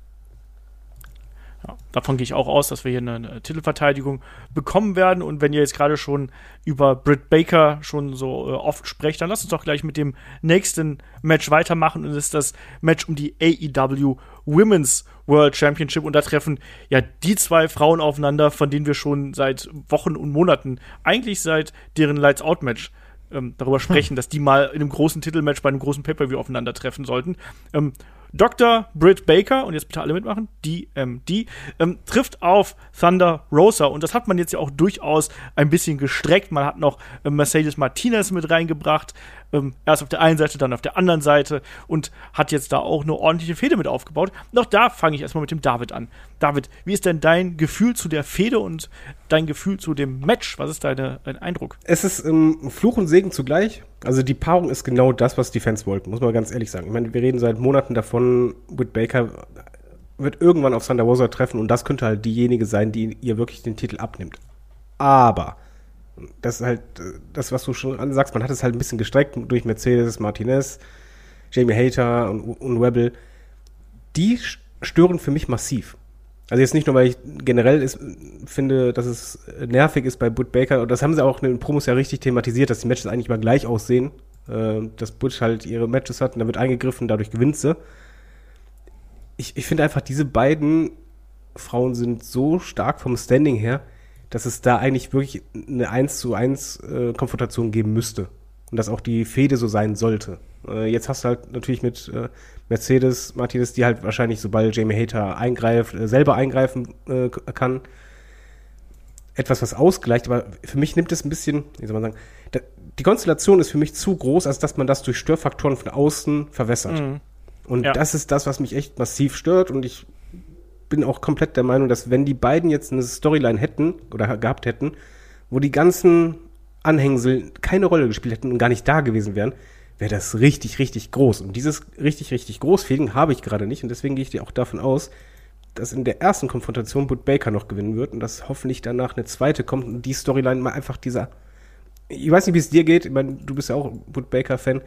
Ja, davon gehe ich auch aus, dass wir hier eine, eine Titelverteidigung bekommen werden. Und wenn ihr jetzt gerade schon über Britt Baker schon so äh, oft sprecht, dann lasst uns doch gleich mit dem nächsten Match weitermachen. Und das ist das Match um die AEW Women's World Championship. Und da treffen ja die zwei Frauen aufeinander, von denen wir schon seit Wochen und Monaten, eigentlich seit deren Lights Out Match ähm, darüber sprechen, dass die mal in einem großen Titelmatch bei einem großen Pay-Per-View aufeinandertreffen sollten. Ähm, Dr. Britt Baker, und jetzt bitte alle mitmachen, DMD, ähm, trifft auf Thunder Rosa. Und das hat man jetzt ja auch durchaus ein bisschen gestreckt. Man hat noch ähm, Mercedes Martinez mit reingebracht. Ähm, erst auf der einen Seite, dann auf der anderen Seite. Und hat jetzt da auch eine ordentliche Fehde mit aufgebaut. Auch da fange ich erstmal mit dem David an. David, wie ist denn dein Gefühl zu der Fehde und dein Gefühl zu dem Match? Was ist deine, dein Eindruck? Es ist ähm, Fluch und Segen zugleich. Also die Paarung ist genau das, was die Fans wollten, muss man ganz ehrlich sagen. Ich meine, wir reden seit Monaten davon, Britt Baker wird irgendwann auf Thunder Rosa treffen und das könnte halt diejenige sein, die ihr wirklich den Titel abnimmt. Aber das ist halt äh, das, was du schon sagst, man hat es halt ein bisschen gestreckt durch Mercedes, Martinez, Jamie Hater und, und Rebel. Die stören für mich massiv. Also jetzt nicht nur, weil ich generell ist, finde, dass es nervig ist bei Britt Baker, und das haben sie auch in den Promos ja richtig thematisiert, dass die Matches eigentlich immer gleich aussehen, äh, dass Butch halt ihre Matches hat und da wird eingegriffen, dadurch gewinnt sie. Ich, ich finde einfach, diese beiden Frauen sind so stark vom Standing her, dass es da eigentlich wirklich eine 1 zu 1 äh, Konfrontation geben müsste. Und dass auch die Fehde so sein sollte. Äh, jetzt hast du halt natürlich mit äh, Mercedes Martinez, die halt wahrscheinlich, sobald Jamie Hater eingreift, äh, selber eingreifen äh, kann, etwas, was ausgleicht. Aber für mich nimmt es ein bisschen, wie soll man sagen, da, die Konstellation ist für mich zu groß, als dass man das durch Störfaktoren von außen verwässert. Und Ja. das ist das, was mich echt massiv stört. Und ich bin auch komplett der Meinung, dass wenn die beiden jetzt eine Storyline hätten oder gehabt hätten, wo die ganzen Anhängsel keine Rolle gespielt hätten und gar nicht da gewesen wären, wäre das richtig, richtig groß. Und dieses richtig, richtig groß Feeling habe ich gerade nicht. Und deswegen gehe ich dir auch davon aus, dass in der ersten Konfrontation Bud Baker noch gewinnen wird und dass hoffentlich danach eine zweite kommt und die Storyline mal einfach dieser. Ich weiß nicht, wie es dir geht. Ich meine, du bist ja auch Bud Baker-Fan.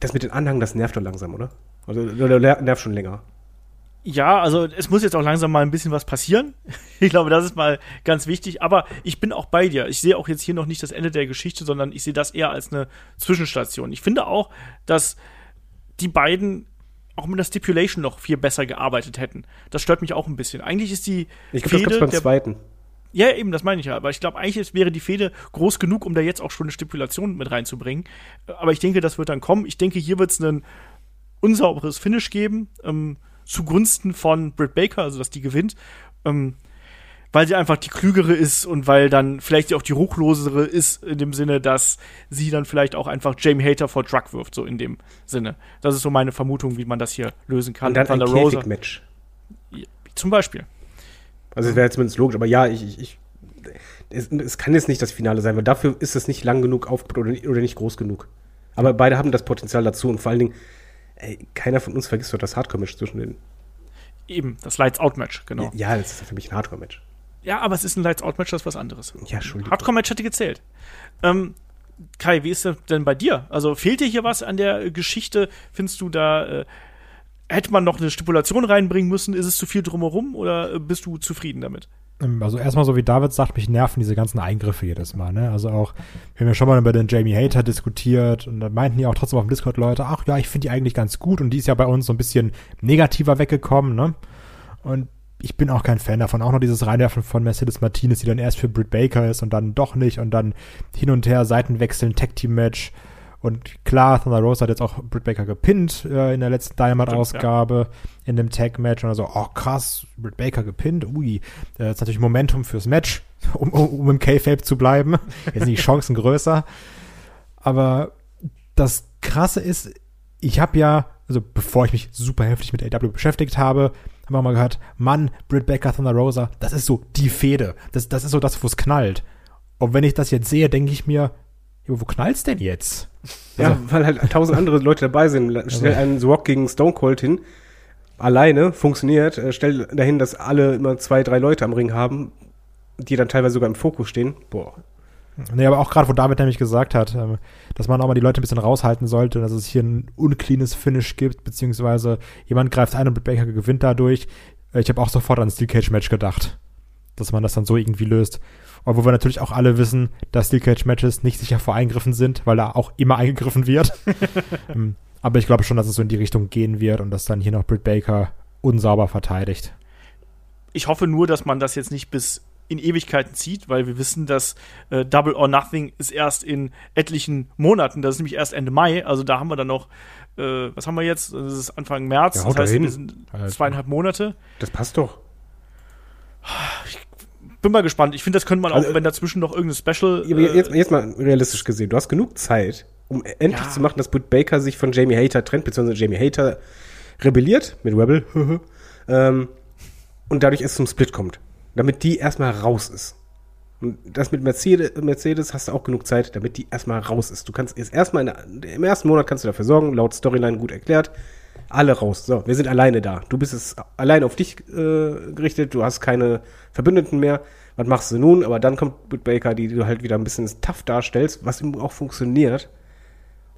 Das mit den Anhang, das nervt doch langsam, oder? Also, nervt schon länger. Ja, also es muss jetzt auch langsam mal ein bisschen was passieren. Ich glaube, das ist mal ganz wichtig. Aber ich bin auch bei dir. Ich sehe auch jetzt hier noch nicht das Ende der Geschichte, sondern ich sehe das eher als eine Zwischenstation. Ich finde auch, dass die beiden auch mit der Stipulation noch viel besser gearbeitet hätten. Das stört mich auch ein bisschen. Eigentlich ist die Ich glaube, das beim der- zweiten. ja, eben, das meine ich ja. Aber ich glaube, eigentlich wäre die Fehde groß genug, um da jetzt auch schon eine Stipulation mit reinzubringen. Aber ich denke, das wird dann kommen. Ich denke, hier wird es ein unsauberes Finish geben, ähm, zugunsten von Britt Baker, also dass die gewinnt. Ähm, weil sie einfach die klügere ist und weil dann vielleicht sie auch die ruchlosere ist, in dem Sinne, dass sie dann vielleicht auch einfach Jamie Hater vor Truck wirft, so in dem Sinne. Das ist so meine Vermutung, wie man das hier lösen kann. Und dann ein Thunder Rosa- Käfig-Match. Zum Beispiel. Also es wäre jetzt zumindest logisch, aber ja, ich, ich, ich es, es kann jetzt nicht das Finale sein, weil dafür ist es nicht lang genug aufgebaut oder, oder nicht groß genug. Aber beide haben das Potenzial dazu und vor allen Dingen, ey, keiner von uns vergisst doch das Hardcore-Match zwischen den. Eben, das Lights-Out-Match, genau. Ja, das ist für mich ein Hardcore-Match. Ja, aber es ist ein Lights-Out-Match, das ist was anderes. Ja, Entschuldigung. Hardcore-Match hätte gezählt. Ähm, Kai, wie ist das denn bei dir? Also fehlt dir hier was an der Geschichte? Findest du da, äh, hätte man noch eine Stipulation reinbringen müssen? Ist es zu viel drumherum oder bist du zufrieden damit? Also erstmal so wie David sagt, mich nerven diese ganzen Eingriffe jedes Mal. Ne? Also auch, wir haben ja schon mal über den Jamie Hater diskutiert und da meinten die auch trotzdem auf dem Discord Leute, ach ja, ich finde die eigentlich ganz gut und die ist ja bei uns so ein bisschen negativer weggekommen. Ne? Und ich bin auch kein Fan davon. Auch noch dieses Reinwerfen von Mercedes Martinez, die dann erst für Britt Baker ist und dann doch nicht und dann hin und her Seitenwechseln, Tag-Team-Match. Und klar, Thunder Rose hat jetzt auch Britt Baker gepinnt äh, in der letzten Dynamite-Ausgabe in dem Tag-Match. Und also, oh krass, Britt Baker gepinnt. Ui, äh, jetzt natürlich Momentum fürs Match, um, um, um im K-Fape zu bleiben. Jetzt sind die Chancen größer. Aber das Krasse ist, ich habe ja, also bevor ich mich super heftig mit AW beschäftigt habe, haben wir mal gehört, Mann, Britt Baker, Thunder Rosa, das ist so die Fehde. Das, das ist so das, wo es knallt. Und wenn ich das jetzt sehe, denke ich mir, jo, wo knallt's denn jetzt? Ja, weil halt tausend andere Leute dabei sind. Stell einen The Rock gegen Stone Cold hin. Alleine funktioniert. Äh, Stell dahin, dass alle immer zwei, drei Leute am Ring haben, die dann teilweise sogar im Fokus stehen. Boah. Nee, aber auch gerade, wo David nämlich gesagt hat, ähm, dass man auch mal die Leute ein bisschen raushalten sollte, dass es hier ein uncleanes Finish gibt, beziehungsweise jemand greift ein und Britt Baker gewinnt dadurch. Äh, Ich habe auch sofort an ein Steel Cage Match gedacht, dass man das dann so irgendwie löst. Obwohl wir natürlich auch alle wissen, dass Steel Cage Matches nicht sicher vor Eingriffen sind, weil da auch immer eingegriffen wird. Ähm, aber ich glaube schon, dass es so in die Richtung gehen wird und dass dann hier noch Britt Baker unsauber verteidigt. Ich hoffe nur, dass man das jetzt nicht bis in Ewigkeiten zieht, weil wir wissen, dass äh, Double or Nothing ist erst in etlichen Monaten. Das ist nämlich erst Ende Mai. Also da haben wir dann noch, äh, was haben wir jetzt? Das ist Anfang März. Ja, das heißt, wir sind zweieinhalb Monate. Das passt doch. Bin mal gespannt. Ich finde, das könnte man auch, Also, wenn dazwischen noch irgendein Special. Äh, jetzt, jetzt mal realistisch gesehen. Du hast genug Zeit, um endlich Ja. zu machen, dass Britt Baker sich von Jamie Hater trennt, beziehungsweise Jamie Hater rebelliert mit Rebel. ähm, und dadurch es zum Split kommt. Damit die erstmal raus ist. Und das mit Mercedes, Mercedes hast du auch genug Zeit, damit die erstmal raus ist. Du kannst jetzt erstmal in der, im ersten Monat kannst du dafür sorgen, laut Storyline gut erklärt. Alle raus. So, wir sind alleine da. Du bist es allein auf dich äh, gerichtet, du hast keine Verbündeten mehr. Was machst du nun? Aber dann kommt Britt Baker, die du halt wieder ein bisschen tough darstellst, was ihm auch funktioniert.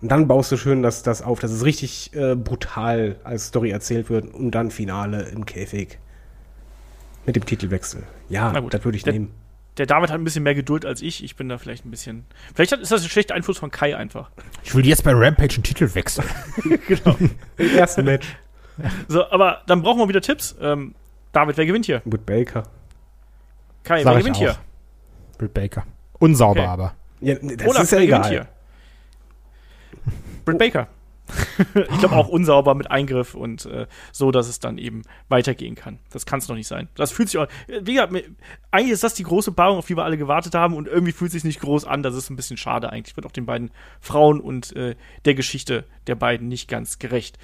Und dann baust du schön das, das auf, dass es richtig äh, brutal als Story erzählt wird und dann Finale im Käfig. Mit dem Titelwechsel. Ja, gut. das würde ich Der- nehmen. Der David hat ein bisschen mehr Geduld als ich. Ich bin da vielleicht ein bisschen. Vielleicht hat, ist das ein schlechter Einfluss von Kai einfach. Ich will jetzt bei Rampage einen Titel wechseln. genau. Im ersten Match. So, aber dann brauchen wir wieder Tipps. Ähm, David, wer gewinnt hier? Mit Baker. Kai, Sag wer gewinnt auch. hier? Britt Baker. Unsauber Okay. aber. Ja, das Olaf, ist ja wer gewinnt egal. hier? Britt Baker. ich glaube auch unsauber mit Eingriff und äh, so, dass es dann eben weitergehen kann. Das kann es noch nicht sein. Das fühlt sich auch. Wie gesagt, eigentlich ist das die große Paarung, auf die wir alle gewartet haben und irgendwie fühlt es sich nicht groß an. Das ist ein bisschen schade eigentlich. Wird auch den beiden Frauen und äh, der Geschichte der beiden nicht ganz gerecht.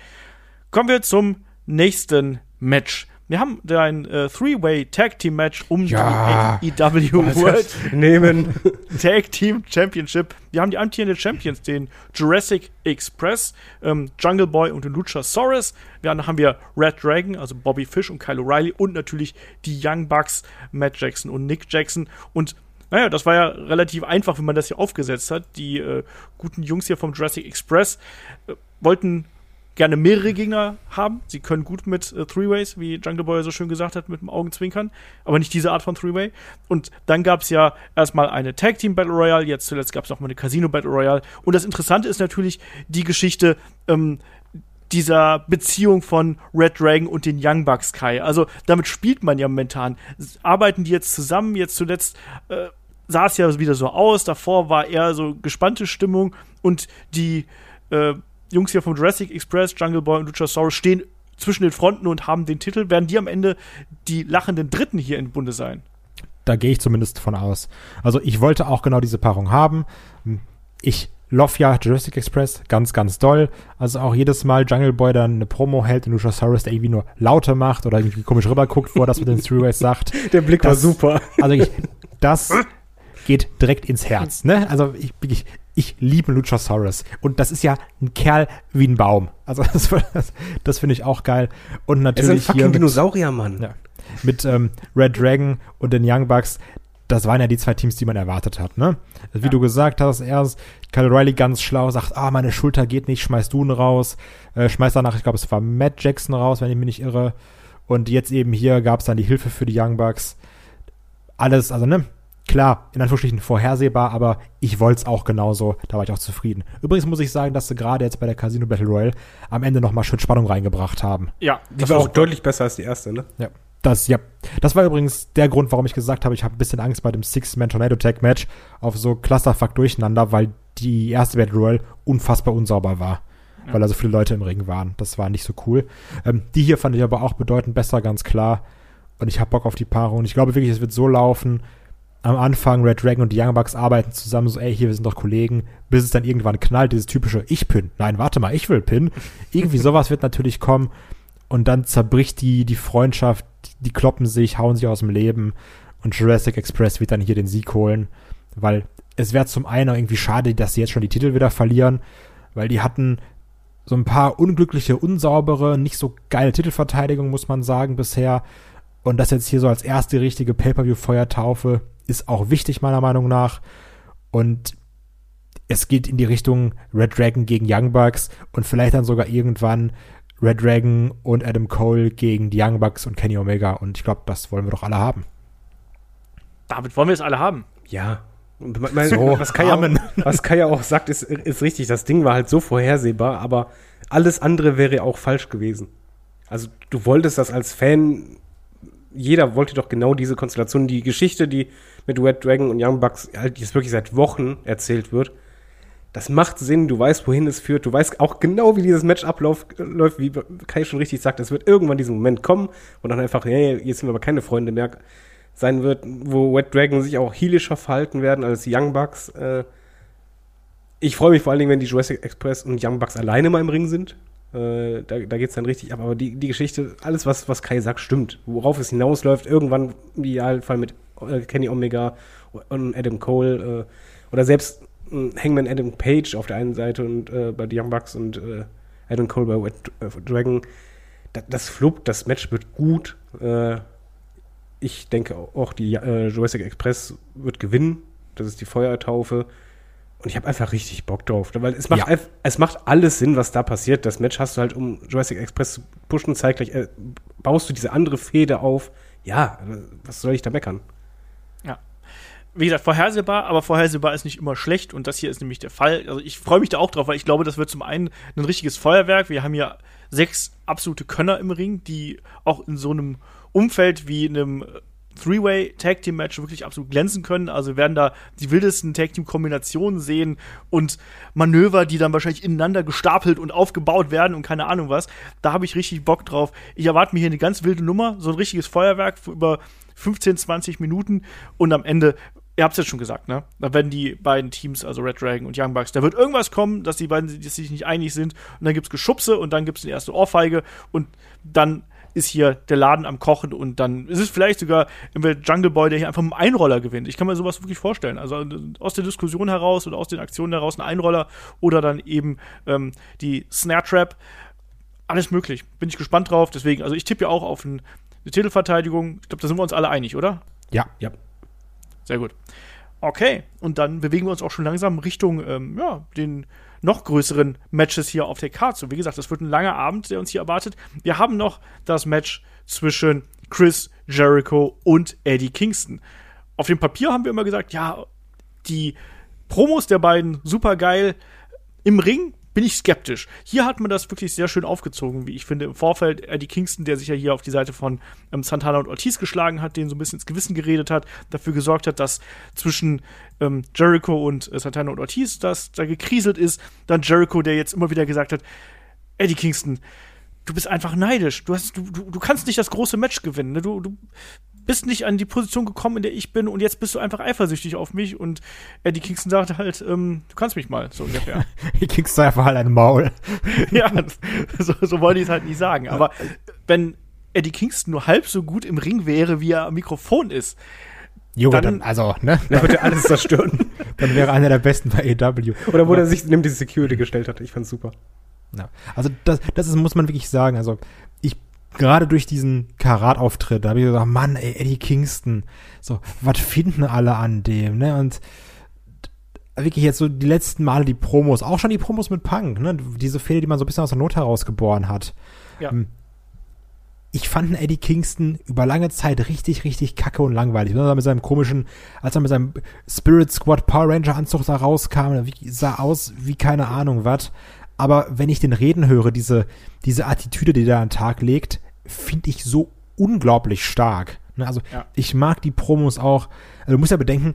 Kommen wir zum nächsten Match. Wir haben da ein äh, Three-Way Tag Team Match um Ja. die AEW World Nehmen. Tag Team Championship. Wir haben die amtierenden Champions, den Jurassic Express, ähm, Jungle Boy und den Luchasaurus. Dann haben wir Red Dragon, also Bobby Fish und Kyle O'Reilly und natürlich die Young Bucks, Matt Jackson und Nick Jackson. Und naja, das war ja relativ einfach, wenn man das hier aufgesetzt hat. Die äh, guten Jungs hier vom Jurassic Express äh, wollten gerne mehrere Gegner haben. Sie können gut mit äh, Three-Ways, wie Jungle Boy so schön gesagt hat, mit dem Augenzwinkern, aber nicht diese Art von Three-Way. Und dann gab es ja erstmal eine Tag Team Battle Royale, jetzt zuletzt gab es noch mal eine Casino Battle Royale. Und das Interessante ist natürlich die Geschichte, ähm, dieser Beziehung von Red Dragon und den Young Bucks Kai. Also damit spielt man ja momentan. Arbeiten die jetzt zusammen? Jetzt zuletzt äh, sah es ja wieder so aus. Davor war eher so gespannte Stimmung und die äh, Jungs hier vom Jurassic Express, Jungle Boy und Luchasaurus stehen zwischen den Fronten und haben den Titel. Werden die am Ende die lachenden Dritten hier im Bunde sein? Da gehe ich zumindest von aus. Also ich wollte auch genau diese Paarung haben. Ich love ja Jurassic Express ganz, ganz doll. Also auch jedes Mal Jungle Boy dann eine Promo hält und Luchasaurus der irgendwie nur lauter macht oder irgendwie komisch rüberguckt, wo er das mit den Three-Ways sagt. Der Blick das, war super. Also ich, das geht direkt ins Herz. Ne? Also ich, ich, ich liebe Luchasaurus. Und das ist ja ein Kerl wie ein Baum. Also das, das, das finde ich auch geil. Und natürlich er ist ein fucking mit, Dinosaurier, Mann. ja, mit ähm, Red Dragon und den Young Bucks. Das waren ja die zwei Teams, die man erwartet hat. Ne? Wie du gesagt hast, erst Kyle Riley ganz schlau sagt, ah, meine Schulter geht nicht, schmeißt du ihn raus. Äh, schmeißt danach, ich glaube, es war Matt Jackson raus, wenn ich mich nicht irre. Und jetzt eben hier gab es dann die Hilfe für die Young Bucks. Alles, also ne, klar, in Anführungsstrichen vorhersehbar, aber ich wollte es auch genauso, da war ich auch zufrieden. Übrigens muss ich sagen, dass sie gerade jetzt bei der Casino Battle Royale am Ende nochmal schön Spannung reingebracht haben. Ja, Die war auch deutlich besser als die erste, ne? Ja. Das, ja, das war übrigens der Grund, warum ich gesagt habe, ich habe ein bisschen Angst bei dem Six-Man-Tornado-Tag-Match auf so Clusterfuck durcheinander, weil die erste Battle Royale unfassbar unsauber war. Weil da so viele Leute im Ring waren. Das war nicht so cool. Ähm, die hier fand ich aber auch bedeutend besser, ganz klar. Und ich habe Bock auf die Paarung. Und ich glaube wirklich, es wird so laufen. Am Anfang Red Dragon und die Young Bucks arbeiten zusammen, so, ey, hier, wir sind doch Kollegen, bis es dann irgendwann knallt, dieses typische Ich-Pin. Nein, warte mal, ich will Pin. Irgendwie sowas wird natürlich kommen. Und dann zerbricht die, die Freundschaft, die kloppen sich, hauen sich aus dem Leben. Und Jurassic Express wird dann hier den Sieg holen. Weil es wäre zum einen auch irgendwie schade, dass sie jetzt schon die Titel wieder verlieren. Weil die hatten so ein paar unglückliche, unsaubere, nicht so geile Titelverteidigung, muss man sagen, bisher. Und das jetzt hier so als erste richtige Pay-Per-View-Feuertaufe ist auch wichtig, meiner Meinung nach. Und es geht in die Richtung Red Dragon gegen Young Bucks und vielleicht dann sogar irgendwann Red Dragon und Adam Cole gegen die Young Bucks und Kenny Omega. Und ich glaube, das wollen wir doch alle haben. Damit wollen wir es alle haben. Ja. Und me- me- So, was, Kaya, Amen. was Kaya auch sagt, ist, ist richtig. Das Ding war halt so vorhersehbar, aber alles andere wäre auch falsch gewesen. Also du wolltest das als Fan, jeder wollte doch genau diese Konstellation. Die Geschichte, die mit Red Dragon und Young Bucks halt jetzt wirklich seit Wochen erzählt wird, das macht Sinn, du weißt, wohin es führt, du weißt auch genau, wie dieses Match abläuft, läuft, wie Kai schon richtig sagt, es wird irgendwann diesen Moment kommen und dann einfach, hey, jetzt sind wir aber keine Freunde mehr, sein wird, wo Red Dragon sich auch heelischer verhalten werden als Young Bucks. Äh, ich freue mich vor allen Dingen, wenn die Jurassic Express und Young Bucks alleine mal im Ring sind. Äh, da da geht es dann richtig ab. Aber die, die Geschichte, alles, was, was Kai sagt, stimmt. Worauf es hinausläuft, irgendwann im Idealfall mit äh, Kenny Omega und Adam Cole äh, oder selbst äh, Hangman Adam Page auf der einen Seite und äh, bei den Young Bucks und Adam Cole bei äh, Dragon. Da, das fluppt, das Match wird gut. Ich denke auch, die Jurassic Express wird gewinnen. Das ist die Feuertaufe. Und ich habe einfach richtig Bock drauf. Weil es macht, Ja. einf- es macht alles Sinn, was da passiert. Das Match hast du halt, um Jurassic Express zu pushen, zeitgleich äh, baust du diese andere Fehde auf. Ja, äh, was soll ich da meckern? wie gesagt, vorhersehbar, aber vorhersehbar ist nicht immer schlecht und das hier ist nämlich der Fall. Also ich freue mich da auch drauf, weil ich glaube, das wird zum einen ein richtiges Feuerwerk. Wir haben ja sechs absolute Könner im Ring, die auch in so einem Umfeld wie einem Three-Way Tag Team Match wirklich absolut glänzen können. Also wir werden da die wildesten Tag Team Kombinationen sehen und Manöver, die dann wahrscheinlich ineinander gestapelt und aufgebaut werden und keine Ahnung was. Da habe ich richtig Bock drauf. Ich erwarte mir hier eine ganz wilde Nummer, so ein richtiges Feuerwerk für über 15, 20 Minuten und am Ende ihr habt es jetzt schon gesagt, ne? Da werden die beiden Teams, also Red Dragon und Young Bucks, da wird irgendwas kommen, dass die beiden sich nicht einig sind und dann gibt's Geschubse und dann gibt's die erste Ohrfeige und dann ist hier der Laden am Kochen und dann ist es vielleicht sogar entweder Jungle Boy, der hier einfach mit einem Einroller gewinnt. Ich kann mir sowas wirklich vorstellen. Also aus der Diskussion heraus oder aus den Aktionen heraus ein Einroller oder dann eben ähm, die Snare Trap. Alles möglich. Bin ich gespannt drauf. Deswegen, also ich tippe ja auch auf ein, eine Titelverteidigung. Ich glaube, da sind wir uns alle einig, oder? Ja. Ja. Sehr gut. Okay, und dann bewegen wir uns auch schon langsam Richtung ähm, ja, den noch größeren Matches hier auf der Karte. So, wie gesagt, das wird ein langer Abend, der uns hier erwartet. Wir haben noch das Match zwischen Chris Jericho und Eddie Kingston. Auf dem Papier haben wir immer gesagt, ja, die Promos der beiden super geil. Im Ring bin ich skeptisch. Hier hat man das wirklich sehr schön aufgezogen, wie ich finde, im Vorfeld. Eddie Kingston, der sich ja hier auf die Seite von ähm, Santana und Ortiz geschlagen hat, den so ein bisschen ins Gewissen geredet hat, dafür gesorgt hat, dass zwischen ähm, Jericho und äh, Santana und Ortiz das da gekriselt ist. Dann Jericho, der jetzt immer wieder gesagt hat, Eddie Kingston, du bist einfach neidisch. Du, hast, du, du, du kannst nicht das große Match gewinnen. Ne? Du, du bist nicht an die Position gekommen, in der ich bin und jetzt bist du einfach eifersüchtig auf mich und Eddie Kingston sagte halt, ähm, du kannst mich mal, so ungefähr. Kingston einfach halt ein Maul. ja, so, so wollte ich es halt nicht sagen. Aber wenn Eddie Kingston nur halb so gut im Ring wäre, wie er am Mikrofon ist, Junge, Dann- dann, also, ne? Da wird er alles zerstören. Dann wäre einer der besten bei AEW. Oder wo er sich neben die Security gestellt hat. Ich fand's super. Ja. Also das, das ist, muss man wirklich sagen. Also gerade durch diesen Karat-Auftritt, da habe ich gesagt, Mann, ey, Eddie Kingston, so, was finden alle an dem, ne? Und wirklich jetzt so die letzten Male die Promos, auch schon die Promos mit Punk, ne? Diese Fehler, die man so ein bisschen aus der Not herausgeboren hat. Ja. Ähm, Ich fand Eddie Kingston über lange Zeit richtig, richtig kacke und langweilig. Ne? Mit seinem komischen, als er mit seinem Spirit Squad Power Ranger Anzug da rauskam, sah aus wie keine Ahnung was. Aber wenn ich den reden höre, diese, diese Attitüde, die der an den Tag legt, finde ich so unglaublich stark. Ne? Also Ja. ich mag die Promos auch. Also du musst ja bedenken,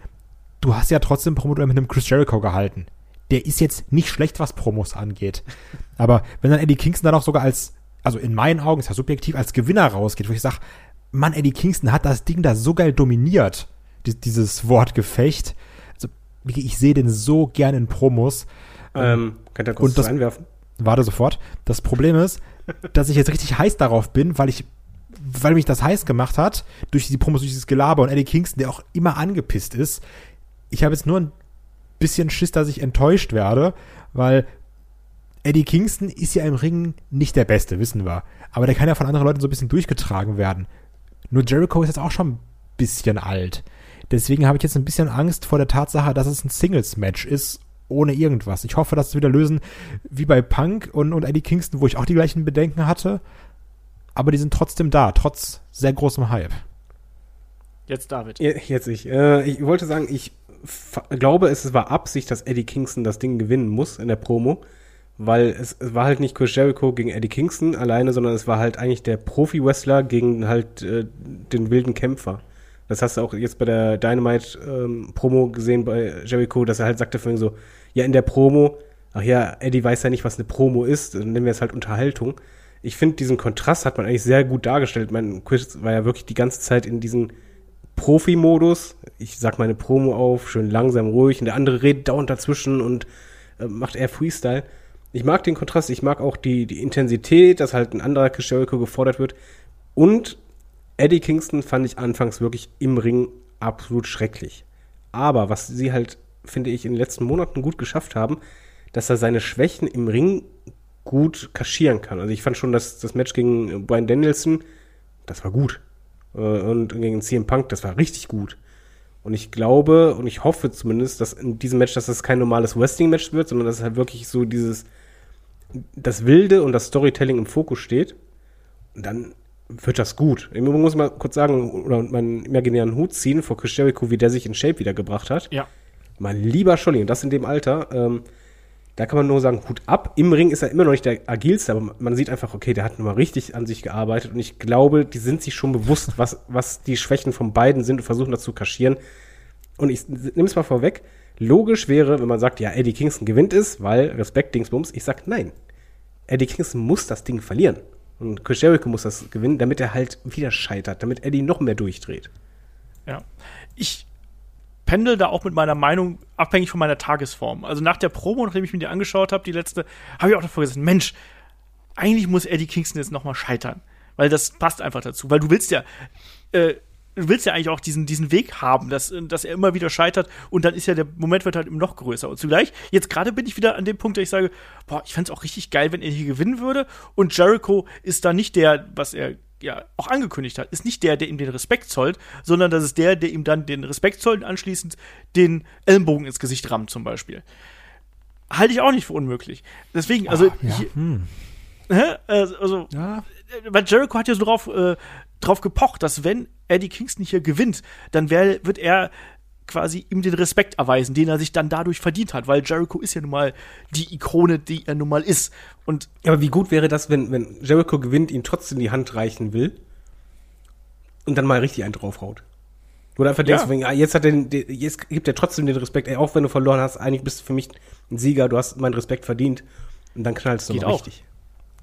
du hast ja trotzdem Promo mit einem Chris Jericho gehalten. Der ist jetzt nicht schlecht, was Promos angeht. Aber wenn dann Eddie Kingston dann auch sogar als, also in meinen Augen ist ja subjektiv, als Gewinner rausgeht, wo ich sage, Mann, Eddie Kingston hat das Ding da so geil dominiert, die, dieses Wortgefecht. Also ich sehe den so gern in Promos. Ähm, könnt ihr kurz Und das- das einwerfen? Warte sofort. Das Problem ist, dass ich jetzt richtig heiß darauf bin, weil ich, weil mich das heiß gemacht hat, durch die Promos, durch dieses Gelaber und Eddie Kingston, der auch immer angepisst ist. Ich habe jetzt nur ein bisschen Schiss, dass ich enttäuscht werde, weil Eddie Kingston ist ja im Ring nicht der Beste, wissen wir. Aber der kann ja von anderen Leuten so ein bisschen durchgetragen werden. Nur Jericho ist jetzt auch schon ein bisschen alt. Deswegen habe ich jetzt ein bisschen Angst vor der Tatsache, dass es ein Singles-Match ist, ohne irgendwas. Ich hoffe, dass sie wieder lösen, wie bei Punk und, und Eddie Kingston, wo ich auch die gleichen Bedenken hatte. Aber die sind trotzdem da, trotz sehr großem Hype. Jetzt David. Jetzt ich. Äh, ich wollte sagen, ich glaube, es war Absicht, dass Eddie Kingston das Ding gewinnen muss in der Promo. Weil es, es war halt nicht Chris Jericho gegen Eddie Kingston alleine, sondern es war halt eigentlich der Profi-Wrestler gegen halt äh, den wilden Kämpfer. Das hast du auch jetzt bei der Dynamite-Promo gesehen bei Jericho, dass er halt sagte vorhin so, ja, in der Promo, ach ja, Eddie weiß ja nicht, was eine Promo ist, dann nennen wir es halt Unterhaltung. Ich finde, diesen Kontrast hat man eigentlich sehr gut dargestellt. Mein Chris war ja wirklich die ganze Zeit in diesen Profi-Modus. Ich sag meine Promo auf, schön langsam, ruhig, und der andere redet dauernd dazwischen und äh, macht eher Freestyle. Ich mag den Kontrast, ich mag auch die, die Intensität, dass halt ein anderer Jericho gefordert wird. Und Eddie Kingston fand ich anfangs wirklich im Ring absolut schrecklich. Aber was sie halt, finde ich, in den letzten Monaten gut geschafft haben, dass er seine Schwächen im Ring gut kaschieren kann. Also ich fand schon, dass das Match gegen Brian Danielson, das war gut. Äh, Und gegen CM Punk, das war richtig gut. Und ich glaube und ich hoffe zumindest, dass in diesem Match, dass das kein normales Wrestling-Match wird, sondern dass es halt wirklich so dieses, das Wilde und das Storytelling im Fokus steht. Und dann wird das gut. Ich muss mal kurz sagen, oder meinen imaginären Hut ziehen vor Chris Jericho, wie der sich in Shape wiedergebracht hat. Ja. Mein lieber Scholli, und das in dem Alter, ähm, da kann man nur sagen, Hut ab. Im Ring ist er immer noch nicht der agilste, aber man sieht einfach, okay, der hat nun mal richtig an sich gearbeitet und ich glaube, die sind sich schon bewusst, was, was die Schwächen von beiden sind und versuchen das zu kaschieren. Und ich nehme es mal vorweg. Logisch wäre, wenn man sagt, ja, Eddie Kingston gewinnt es, weil Respekt, Dingsbums. Ich sag nein. Eddie Kingston muss das Ding verlieren. Und Chris Jericho muss das gewinnen, damit er halt wieder scheitert, damit Eddie noch mehr durchdreht. Ja. Ich pendel da auch mit meiner Meinung abhängig von meiner Tagesform. Also nach der Promo, nachdem ich mir die angeschaut habe, die letzte, habe ich auch davor gesagt, Mensch, eigentlich muss Eddie Kingston jetzt nochmal scheitern. Weil das passt einfach dazu. Weil du willst ja, äh, willst ja eigentlich auch diesen, diesen Weg haben, dass, dass er immer wieder scheitert und dann ist ja der Moment wird halt immer noch größer. Und zugleich, jetzt gerade bin ich wieder an dem Punkt, dass ich sage, boah, ich fände es auch richtig geil, wenn er hier gewinnen würde. Und Jericho ist da nicht der, was er ja auch angekündigt hat, ist nicht der, der ihm den Respekt zollt, sondern das ist der, der ihm dann den Respekt zollt und anschließend den Ellenbogen ins Gesicht rammt zum Beispiel. halte ich auch nicht für unmöglich. Deswegen, also, Ah, ja. hier, Hm. Hä? Äh, also, ja. weil Jericho hat ja so drauf, äh, drauf gepocht, dass wenn Eddie Kingston hier gewinnt, dann wär, wird er quasi ihm den Respekt erweisen, den er sich dann dadurch verdient hat, weil Jericho ist ja nun mal die Ikone, die er nun mal ist. Und Ja, aber wie gut wäre das, wenn, wenn Jericho gewinnt, ihn trotzdem die Hand reichen will und dann mal richtig einen draufhaut? Oder einfach denkst, Ja. wenn, ah, jetzt hat er, den- jetzt gibt er trotzdem den Respekt, ey, auch wenn du verloren hast, eigentlich bist du für mich ein Sieger, du hast meinen Respekt verdient und dann knallst du Geht mal auch. richtig.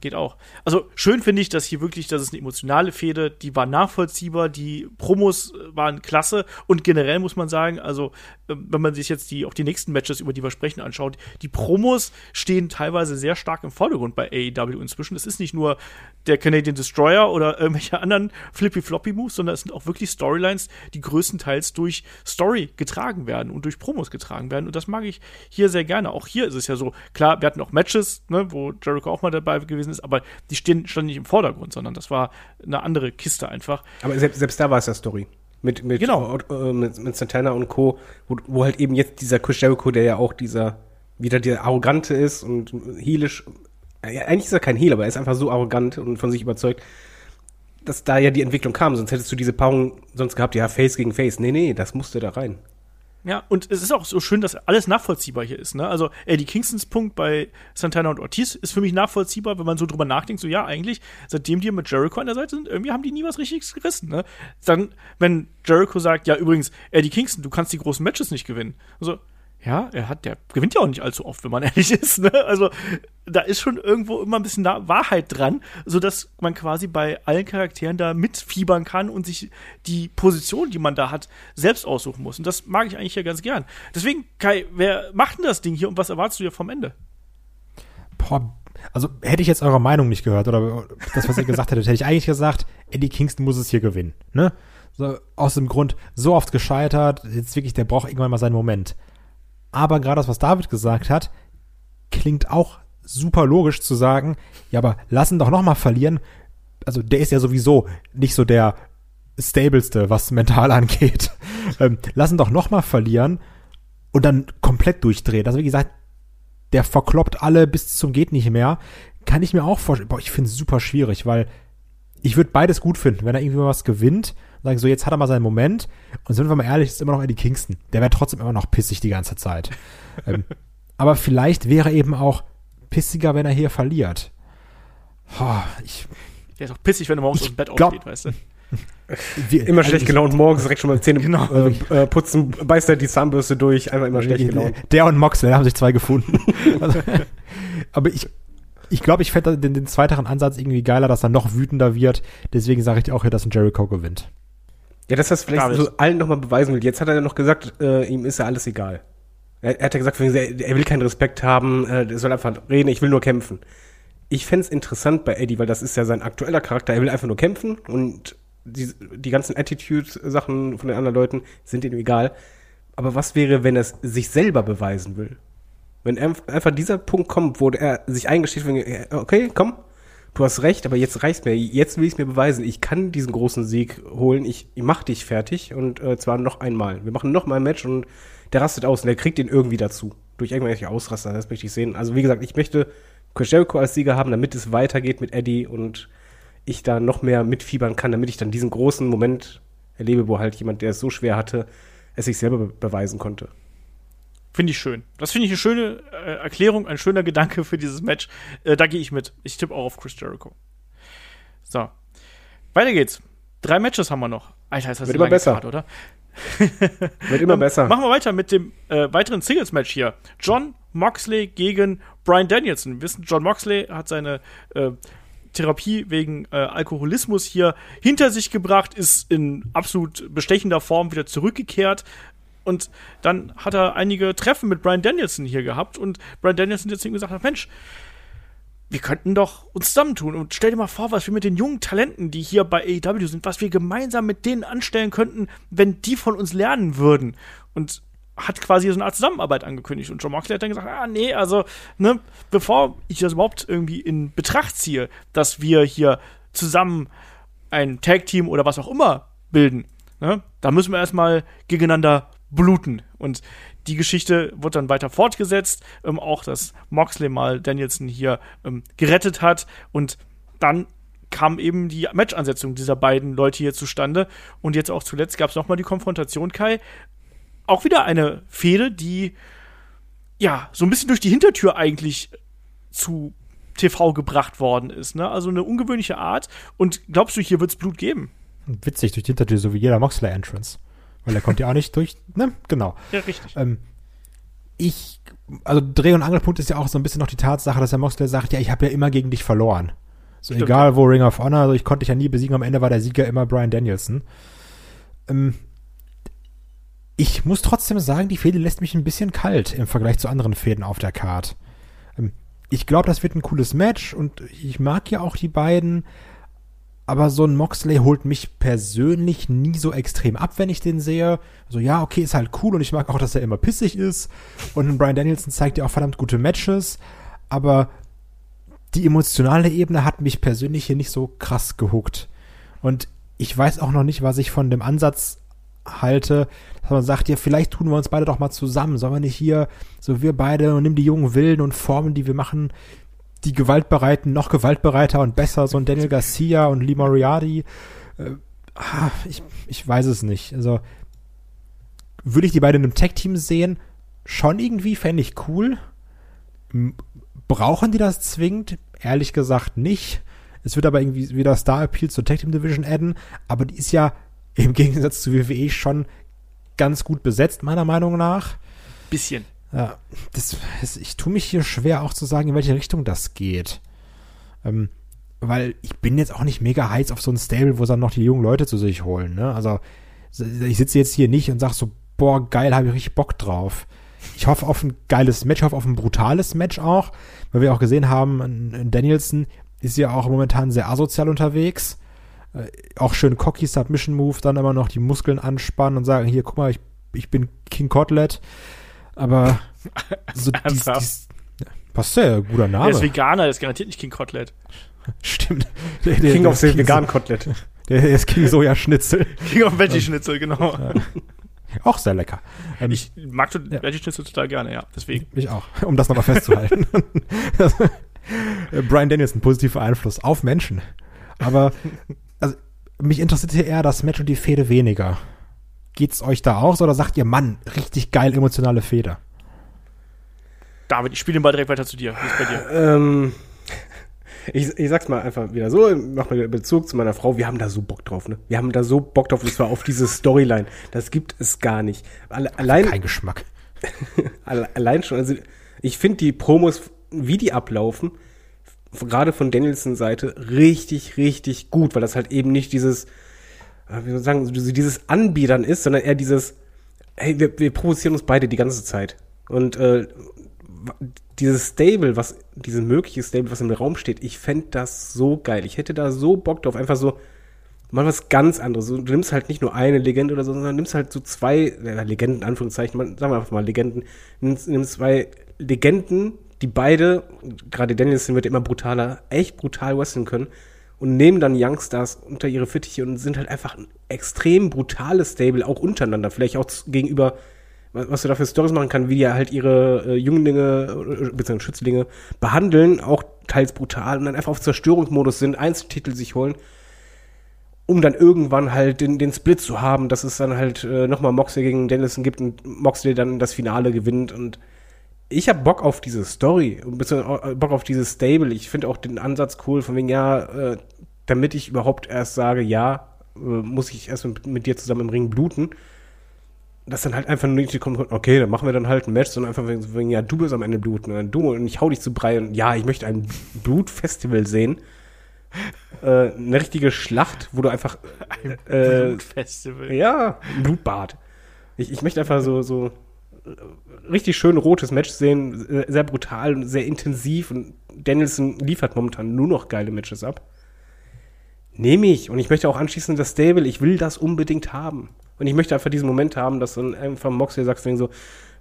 Geht auch. Also schön finde ich, dass hier wirklich, das ist eine emotionale Fehde, die war nachvollziehbar, die Promos äh, waren klasse und generell muss man sagen, also äh, wenn man sich jetzt die auch die nächsten Matches, über die wir sprechen, anschaut, die Promos stehen teilweise sehr stark im Vordergrund bei AEW inzwischen. Es ist nicht nur der Canadian Destroyer oder irgendwelche anderen Flippy-Floppy-Moves, sondern es sind auch wirklich Storylines, die größtenteils durch Story getragen werden und durch Promos getragen werden. Und das mag ich hier sehr gerne. Auch hier ist es ja so, klar, wir hatten auch Matches, ne, wo Jericho auch mal dabei gewesen ist, aber die stehen, standen nicht im Vordergrund, sondern das war eine andere Kiste einfach. Aber selbst, selbst da war es ja Story. Mit, mit, Genau. äh, mit, mit Santana und Co., wo, wo halt eben jetzt dieser Chris Jericho, der ja auch dieser, wieder der Arrogante ist und heelisch, ja, eigentlich ist er kein Heel, aber er ist einfach so arrogant und von sich überzeugt, dass da ja die Entwicklung kam. Sonst hättest du diese Paarung sonst gehabt, ja, Face gegen Face. Nee, nee, das musste da rein. Ja, und es ist auch so schön, dass alles nachvollziehbar hier ist. Ne? Also Eddie Kingstons Punkt bei Santana und Ortiz ist für mich nachvollziehbar, wenn man so drüber nachdenkt, so ja, eigentlich, seitdem die mit Jericho an der Seite sind, irgendwie haben die nie was Richtiges gerissen. Ne? Dann, wenn Jericho sagt, ja, übrigens, Eddie Kingston, du kannst die großen Matches nicht gewinnen. Also, ja, er hat, der gewinnt ja auch nicht allzu oft, wenn man ehrlich ist. Ne? Also, da ist schon irgendwo immer ein bisschen Wahrheit dran, sodass man quasi bei allen Charakteren da mitfiebern kann und sich die Position, die man da hat, selbst aussuchen muss. Und das mag ich eigentlich ja ganz gern. Deswegen, Kai, wer macht denn das Ding hier und was erwartest du hier vom Ende? Boah, also hätte ich jetzt eure Meinung nicht gehört oder das, was ihr gesagt hättet, hätte ich eigentlich gesagt, Eddie Kingston muss es hier gewinnen. Ne? So, aus dem Grund, so oft gescheitert, jetzt wirklich, der braucht irgendwann mal seinen Moment. Aber gerade das, was David gesagt hat, klingt auch super logisch zu sagen, ja, aber lass ihn doch noch mal verlieren. Also der ist ja sowieso nicht so der stableste, was mental angeht. Ähm, lass ihn doch noch mal verlieren und dann komplett durchdrehen. Also wie gesagt, der verkloppt alle bis zum geht nicht mehr. Kann ich mir auch vorstellen. Boah, ich finde es super schwierig, weil ich würde beides gut finden, wenn er irgendwie mal was gewinnt und sagen so, jetzt hat er mal seinen Moment. Und sind wir mal ehrlich, ist immer noch Eddie Kingston. Der wäre trotzdem immer noch pissig die ganze Zeit. ähm, aber vielleicht wäre er eben auch pissiger, wenn er hier verliert. Boah, ich, Der ist auch pissig, wenn er morgens aus dem Bett glaub- aufsteht, weißt du? wir, Immer also schlecht gelaunt, morgens direkt schon mal Zähne Genau. äh, äh, putzen, beißt er die Zahnbürste durch, einfach immer schlecht gelaunt. Der und Moxley haben sich zwei gefunden. also, aber ich, ich glaube, ich fände den, den zweiteren Ansatz irgendwie geiler, dass er noch wütender wird. Deswegen sage ich auch hier, dass ein Jericho gewinnt. Ja, dass das vielleicht so allen nochmal beweisen will. Jetzt hat er ja noch gesagt, äh, ihm ist ja alles egal. Er, er hat ja gesagt, er, will keinen Respekt haben, äh, er soll einfach reden, ich will nur kämpfen. Ich fänd's interessant bei Eddie, weil das ist ja sein aktueller Charakter. Er will einfach nur kämpfen und die, die ganzen Attitude-Sachen von den anderen Leuten sind ihm egal. Aber was wäre, wenn er es sich selber beweisen will? Wenn einf- einfach dieser Punkt kommt, wo er sich eingesteht, okay, komm, du hast recht, aber jetzt reicht's mir. Jetzt will ich mir beweisen. Ich kann diesen großen Sieg holen. Ich, ich mach dich fertig und äh, zwar noch einmal. Wir machen noch mal ein Match und der rastet aus und der kriegt ihn irgendwie dazu. Durch irgendwelche Ausraster, das möchte ich sehen. Also wie gesagt, ich möchte Chris Jericho als Sieger haben, damit es weitergeht mit Eddie und ich da noch mehr mitfiebern kann, damit ich dann diesen großen Moment erlebe, wo halt jemand, der es so schwer hatte, es sich selber be beweisen konnte. Finde ich schön. Das finde ich eine schöne äh, Erklärung, ein schöner Gedanke für dieses Match. Äh, da gehe ich mit. Ich tippe auch auf Chris Jericho. So. Weiter geht's. Drei Matches haben wir noch. Alter, ist das Wird immer besser. Fahrt, oder? Wird immer Ähm, besser. Machen wir weiter mit dem äh, weiteren Singles-Match hier. John Moxley gegen Brian Danielson. Wir wissen, John Moxley hat seine äh, Therapie wegen äh, Alkoholismus hier hinter sich gebracht, ist in absolut bestechender Form wieder zurückgekehrt. Und dann hat er einige Treffen mit Brian Danielson hier gehabt und Brian Danielson jetzt ihm gesagt hat, Mensch, wir könnten doch uns zusammentun und stell dir mal vor, was wir mit den jungen Talenten, die hier bei AEW sind, was wir gemeinsam mit denen anstellen könnten, wenn die von uns lernen würden. Und hat quasi so eine Art Zusammenarbeit angekündigt. Und John Moxley hat dann gesagt, ah, nee, also, ne, bevor ich das überhaupt irgendwie in Betracht ziehe, dass wir hier zusammen ein Tag-Team oder was auch immer bilden, ne, da müssen wir erstmal gegeneinander bluten. Und die Geschichte wird dann weiter fortgesetzt, ähm, auch dass Moxley mal Danielson hier ähm, gerettet hat und dann kam eben die Match-Ansetzung dieser beiden Leute hier zustande und jetzt auch zuletzt gab es nochmal die Konfrontation, Kai. Auch wieder eine Fehde, die ja so ein bisschen durch die Hintertür eigentlich zu TV gebracht worden ist. Ne? Also eine ungewöhnliche Art. Und glaubst du, hier wird es Blut geben? Witzig, durch die Hintertür, so wie jeder Moxley-Entrance. Weil er konnte ja auch nicht durch, ne? Genau. Ja, richtig. Ähm, ich, also Dreh- und Angelpunkt ist ja auch so ein bisschen noch die Tatsache, dass der Moxley sagt, ja, ich habe ja immer gegen dich verloren. So Stimmt. egal wo Ring of Honor, also ich konnte dich ja nie besiegen, am Ende war der Sieger immer Brian Danielson. Ähm, ich muss trotzdem sagen, die Fehde lässt mich ein bisschen kalt im Vergleich zu anderen Fäden auf der Card. Ähm, ich glaube, das wird ein cooles Match und ich mag ja auch die beiden, aber so ein Moxley holt mich persönlich nie so extrem ab, wenn ich den sehe. So, ja, okay, ist halt cool und ich mag auch, dass er immer pissig ist. Und Brian Danielson zeigt ja auch verdammt gute Matches, aber die emotionale Ebene hat mich persönlich hier nicht so krass gehuckt. Und ich weiß auch noch nicht, was ich von dem Ansatz halte, dass man sagt, ja, vielleicht tun wir uns beide doch mal zusammen. Sollen wir nicht hier, so wir beide, und nimm die jungen Wilden und formen, die wir machen, die Gewaltbereiten noch gewaltbereiter und besser, so ein Daniel Garcia und Lee Moriarty. Äh, ah, ich, ich weiß es nicht. Also, würde ich die beiden in einem Tag-Team sehen? Schon irgendwie, fände ich cool. Brauchen die das zwingend? Ehrlich gesagt nicht. Es wird aber irgendwie wieder Star Appeal zur Tag Team Division adden, aber die ist ja im Gegensatz zu WWE schon ganz gut besetzt, meiner Meinung nach. Bisschen. Ja, das, ich tue mich hier schwer auch zu sagen, in welche Richtung das geht. Ähm, weil ich bin jetzt auch nicht mega heiß auf so ein Stable, wo dann noch die jungen Leute zu sich holen. Ne? Also ich sitze jetzt hier nicht und sage so, boah, geil, habe ich richtig Bock drauf. Ich hoffe auf ein geiles Match, ich hoffe auf ein brutales Match auch, weil wir auch gesehen haben, Danielson ist ja auch momentan sehr asozial unterwegs. Äh, auch schön cocky Submission Move, dann immer noch die Muskeln anspannen und sagen, hier, guck mal, ich, ich bin King Kotlet. Aber so dies, dies, ja, passt ja, guter Name. Der ist Veganer, der ist garantiert nicht King Kotlet. Stimmt. Der, der, King of the Vegan Kotelett. Der, der ist King Soja Schnitzel. King of Veggie Schnitzel, genau. Ja. Auch sehr lecker. Ähm, ich mag ja. Veggie Schnitzel total gerne, ja. Deswegen. Ich auch. Um das nochmal festzuhalten. Brian Danielson, positiver Einfluss auf Menschen. Aber also, mich interessiert hier eher das Match und die Fehde weniger. Geht's euch da auch so oder sagt ihr, Mann, richtig geil emotionale Feder? David, ich spiele den Ball direkt weiter zu dir. Wie ist bei dir? Ähm, ich, ich sag's mal einfach wieder so, mach mal Bezug zu meiner Frau, wir haben da so Bock drauf, ne? Wir haben da so Bock drauf, und zwar auf diese Storyline. Das gibt es gar nicht. Allein. Kein Geschmack. allein schon, also ich finde die Promos, wie die ablaufen, gerade von Danielsons Seite, richtig, richtig gut, weil das halt eben nicht dieses, wie soll ich sagen, dieses Anbiedern ist, sondern eher dieses, hey, wir, wir provozieren uns beide die ganze Zeit. Und äh, dieses Stable, was, dieses mögliche Stable, was im Raum steht, ich fände das so geil. Ich hätte da so Bock drauf, einfach so mal was ganz anderes. Du nimmst halt nicht nur eine Legende oder so, sondern nimmst halt so zwei, äh, Legenden, Anführungszeichen, mal, sagen wir einfach mal Legenden, nimmst, nimmst zwei Legenden, die beide, gerade Danielson wird immer brutaler, echt brutal wresteln können und nehmen dann Youngstars unter ihre Fittiche und sind halt einfach ein extrem brutales Stable, auch untereinander, vielleicht auch gegenüber, was du da für Stories machen kann, wie die halt ihre äh, Jünglinge äh, bzw. Schützlinge behandeln, auch teils brutal und dann einfach auf Zerstörungsmodus sind, Einzeltitel sich holen, um dann irgendwann halt den, den Split zu haben, dass es dann halt äh, nochmal Moxley gegen Dennison gibt und Moxley dann das Finale gewinnt und ich habe Bock auf diese Story, ein bisschen Bock auf dieses Stable. Ich finde auch den Ansatz cool, von wegen, ja, äh, damit ich überhaupt erst sage, ja, äh, muss ich erst mit, mit, dir zusammen im Ring bluten. Dass dann halt einfach nur nicht kommt, okay, dann machen wir dann halt ein Match, sondern einfach wegen, ja, du bist am Ende bluten, und du und ich hau dich zu Brei und ja, ich möchte ein Blutfestival sehen. äh, eine richtige Schlacht, wo du einfach ein äh, Blutfestival. Ja, ein Blutbad. Ich, ich möchte einfach so, so richtig schön rotes Match sehen, sehr brutal und sehr intensiv und Danielson liefert momentan nur noch geile Matches ab. Nehme ich und ich möchte auch anschließend das Stable, ich will das unbedingt haben. Und ich möchte einfach diesen Moment haben, dass dann einfach Moxley sagt so,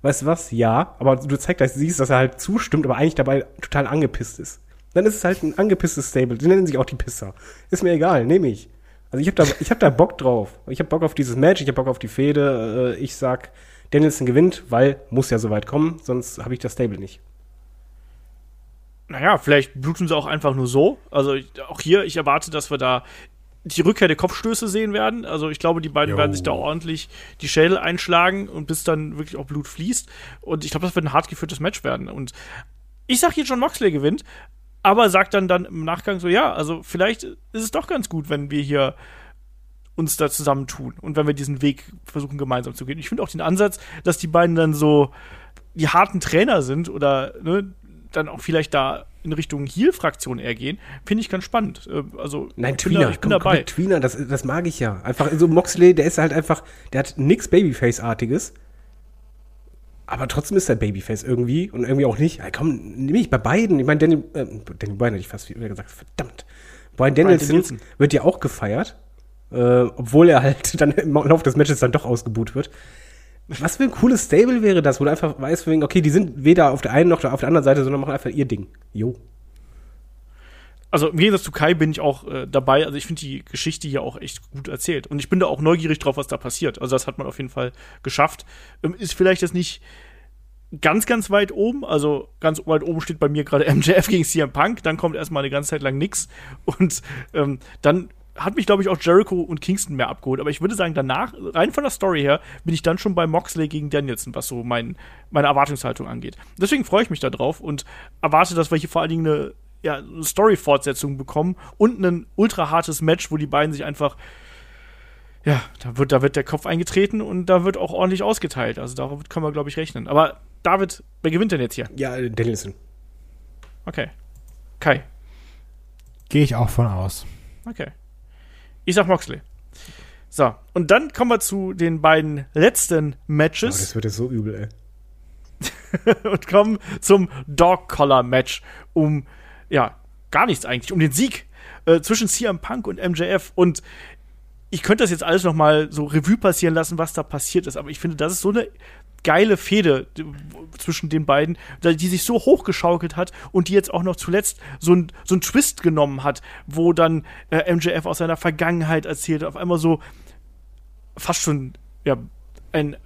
weißt du was, ja, aber du zeigst, dass siehst, dass er halt zustimmt, aber eigentlich dabei total angepisst ist. Dann ist es halt ein angepisstes Stable. Die nennen sich auch die Pisser. Ist mir egal, nehme ich. Also ich habe da, ich hab da Bock drauf. Ich habe Bock auf dieses Match, ich habe Bock auf die Fehde. Ich sag, Danielson gewinnt, weil muss ja soweit kommen, sonst habe ich das Stable nicht. Naja, vielleicht bluten sie auch einfach nur so. Also ich, auch hier, ich erwarte, dass wir da die Rückkehr der Kopfstöße sehen werden. Also ich glaube, die beiden Jo. werden sich da ordentlich die Schädel einschlagen und bis dann wirklich auch Blut fließt. Und ich glaube, das wird ein hart geführtes Match werden. Und ich sag hier, John Moxley gewinnt, aber sagt dann dann im Nachgang so, ja, also vielleicht ist es doch ganz gut, wenn wir hier uns da zusammentun und wenn wir diesen Weg versuchen gemeinsam zu gehen. Ich finde auch den Ansatz, dass die beiden dann so die harten Trainer sind oder ne, dann auch vielleicht da in Richtung Heel-Fraktion eher gehen, finde ich ganz spannend. Äh, Also Nein, Tweener, da, ich bin komm, komm dabei. mit Tweener, das, das mag ich ja. Einfach so Moxley, der ist halt einfach, der hat nix Babyface-artiges. Aber trotzdem ist er Babyface irgendwie und irgendwie auch nicht. Komm, nehme ich bei beiden. Ich meine, Daniel, äh, Daniel Bryan hätte ich fast wieder gesagt, verdammt. Brian Danielson, Danielson. wird ja auch gefeiert, äh, obwohl er halt dann im Laufe des Matches dann doch ausgebuht wird. Was für ein cooles Stable wäre das, wo du einfach weißt, okay, die sind weder auf der einen noch auf der anderen Seite, sondern machen einfach ihr Ding. Jo. Also im Gegensatz zu Kai bin ich auch äh, dabei. Also ich finde die Geschichte hier auch echt gut erzählt. Und ich bin da auch neugierig drauf, was da passiert. Also das hat man auf jeden Fall geschafft. Ähm, ist vielleicht jetzt nicht ganz, ganz weit oben. Also ganz weit oben steht bei mir gerade MJF gegen CM Punk. Dann kommt erstmal eine ganze Zeit lang nix. Und ähm, dann hat mich, glaube ich, auch Jericho und Kingston mehr abgeholt. Aber ich würde sagen, danach, rein von der Story her, bin ich dann schon bei Moxley gegen Danielson, was so mein, meine Erwartungshaltung angeht. Deswegen freue ich mich da drauf und erwarte, dass wir hier vor allen Dingen eine, ja, eine Story-Fortsetzung bekommen und ein ultra hartes Match, wo die beiden sich einfach ja, da wird, da wird der Kopf eingetreten und da wird auch ordentlich ausgeteilt. Also darauf können wir, glaube ich, rechnen. Aber David, wer gewinnt denn jetzt hier? Ja, Danielson. Okay. Kai. Gehe ich auch von aus. Okay. Ich sag Moxley. So, und dann kommen wir zu den beiden letzten Oh, Matches das wird jetzt so übel, ey. und kommen zum Dog Collar Match um, ja, gar nichts eigentlich, um den Sieg äh, zwischen CM Punk und MJF. Und ich könnte das jetzt alles noch mal so Revue passieren lassen, was da passiert ist, aber ich finde, das ist so eine geile Fehde zwischen den beiden, die sich so hochgeschaukelt hat und die jetzt auch noch zuletzt so ein so Twist genommen hat, wo dann äh, MJF aus seiner Vergangenheit erzählt, auf einmal so fast schon ja ein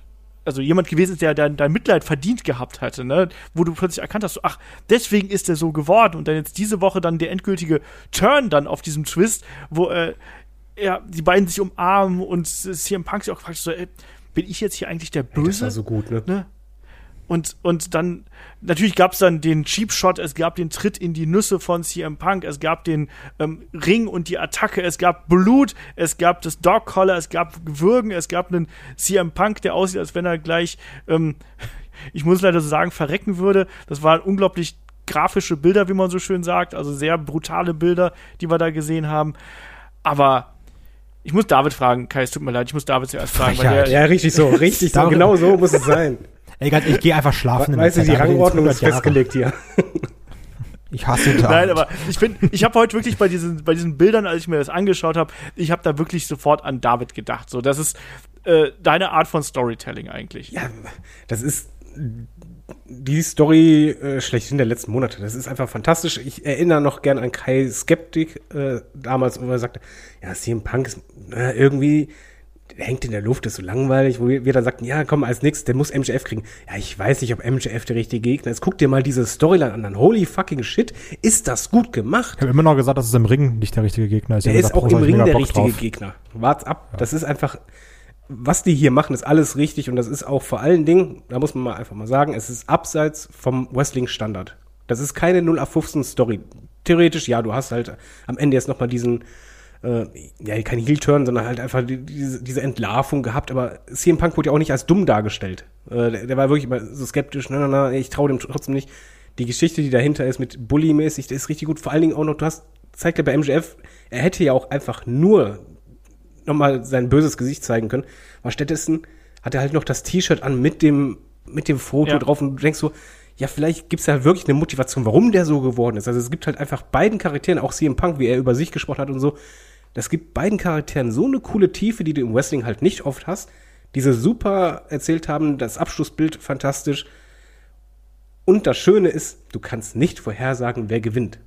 also jemand gewesen ist, der dein, dein Mitleid verdient gehabt hatte, ne? Wo du plötzlich erkannt hast, so, ach, deswegen ist er so geworden. Und dann jetzt diese Woche dann der endgültige Turn dann auf diesem Twist, wo äh, ja, die beiden sich umarmen und CM Punk sich auch fragt, so, ey, bin ich jetzt hier eigentlich der Böse? Das war so gut, ne? ne? Und, und dann, natürlich gab es dann den Cheap Shot, es gab den Tritt in die Nüsse von CM Punk, es gab den ähm, Ring und die Attacke, es gab Blut, es gab das Dog Collar, es gab Würgen, es gab einen CM Punk, der aussieht, als wenn er gleich, ähm, ich muss leider so sagen, verrecken würde. Das waren unglaublich grafische Bilder, wie man so schön sagt, also sehr brutale Bilder, die wir da gesehen haben. Aber ich muss David fragen, Kai, es tut mir leid, ich muss David zuerst fragen, der, Ja, richtig so, richtig so. Genau so muss es sein. Ey, ganz, ich gehe einfach schlafen. Weißt du, die Rangordnung ist 100 Jahre. festgelegt hier. Ich hasse den Tag. Nein, aber ich finde, ich habe heute wirklich bei diesen, bei diesen Bildern, als ich mir das angeschaut habe, ich habe da wirklich sofort an David gedacht. So, das ist äh, deine Art von Storytelling eigentlich. Ja, das ist die Story äh, schlechthin der letzten Monate. Das ist einfach fantastisch. Ich erinnere noch gern an Kai Skeptik äh, damals, wo er sagte, ja, CM Punk ist äh, irgendwie der hängt in der Luft, ist so langweilig, wo wir, dann sagten, ja, komm, als nächstes, der muss MJF kriegen. Ja, ich weiß nicht, ob MJF der richtige Gegner ist. Guck dir mal diese Storyline an. Dann, Holy fucking shit, ist das gut gemacht. Ich habe immer noch gesagt, dass es im Ring nicht der richtige Gegner ist. Der ist gesagt, auch im ich Ring der Bock richtige drauf. Gegner. Wart's ab. Das ist einfach, was die hier machen, ist alles richtig und das ist auch vor allen Dingen, da muss man mal einfach mal sagen, es ist abseits vom Wrestling-Standard. Das ist keine 0 auf 15 Story. Theoretisch, ja, du hast halt am Ende jetzt nochmal diesen, äh, ja, kein Heel-Turn, sondern halt einfach die, diese, diese Entlarvung gehabt, aber CM Punk wurde ja auch nicht als dumm dargestellt. Äh, der, der war wirklich immer so skeptisch, na, na, na, ich traue dem trotzdem nicht. Die Geschichte, die dahinter ist mit Bully-mäßig, das ist richtig gut. Vor allen Dingen auch noch, du hast, zeigt er bei MJF, er hätte ja auch einfach nur nochmal sein böses Gesicht zeigen können. Aber stattdessen hat er halt noch das T-Shirt an mit dem, mit dem Foto Ja. drauf und du denkst so, ja, vielleicht gibt's ja wirklich eine Motivation, warum der so geworden ist. Also es gibt halt einfach beiden Charakteren, auch CM Punk, wie er über sich gesprochen hat und so, das gibt beiden Charakteren so eine coole Tiefe, die du im Wrestling halt nicht oft hast. Diese super erzählt haben, das Abschlussbild fantastisch. Und das Schöne ist, du kannst nicht vorhersagen, wer gewinnt.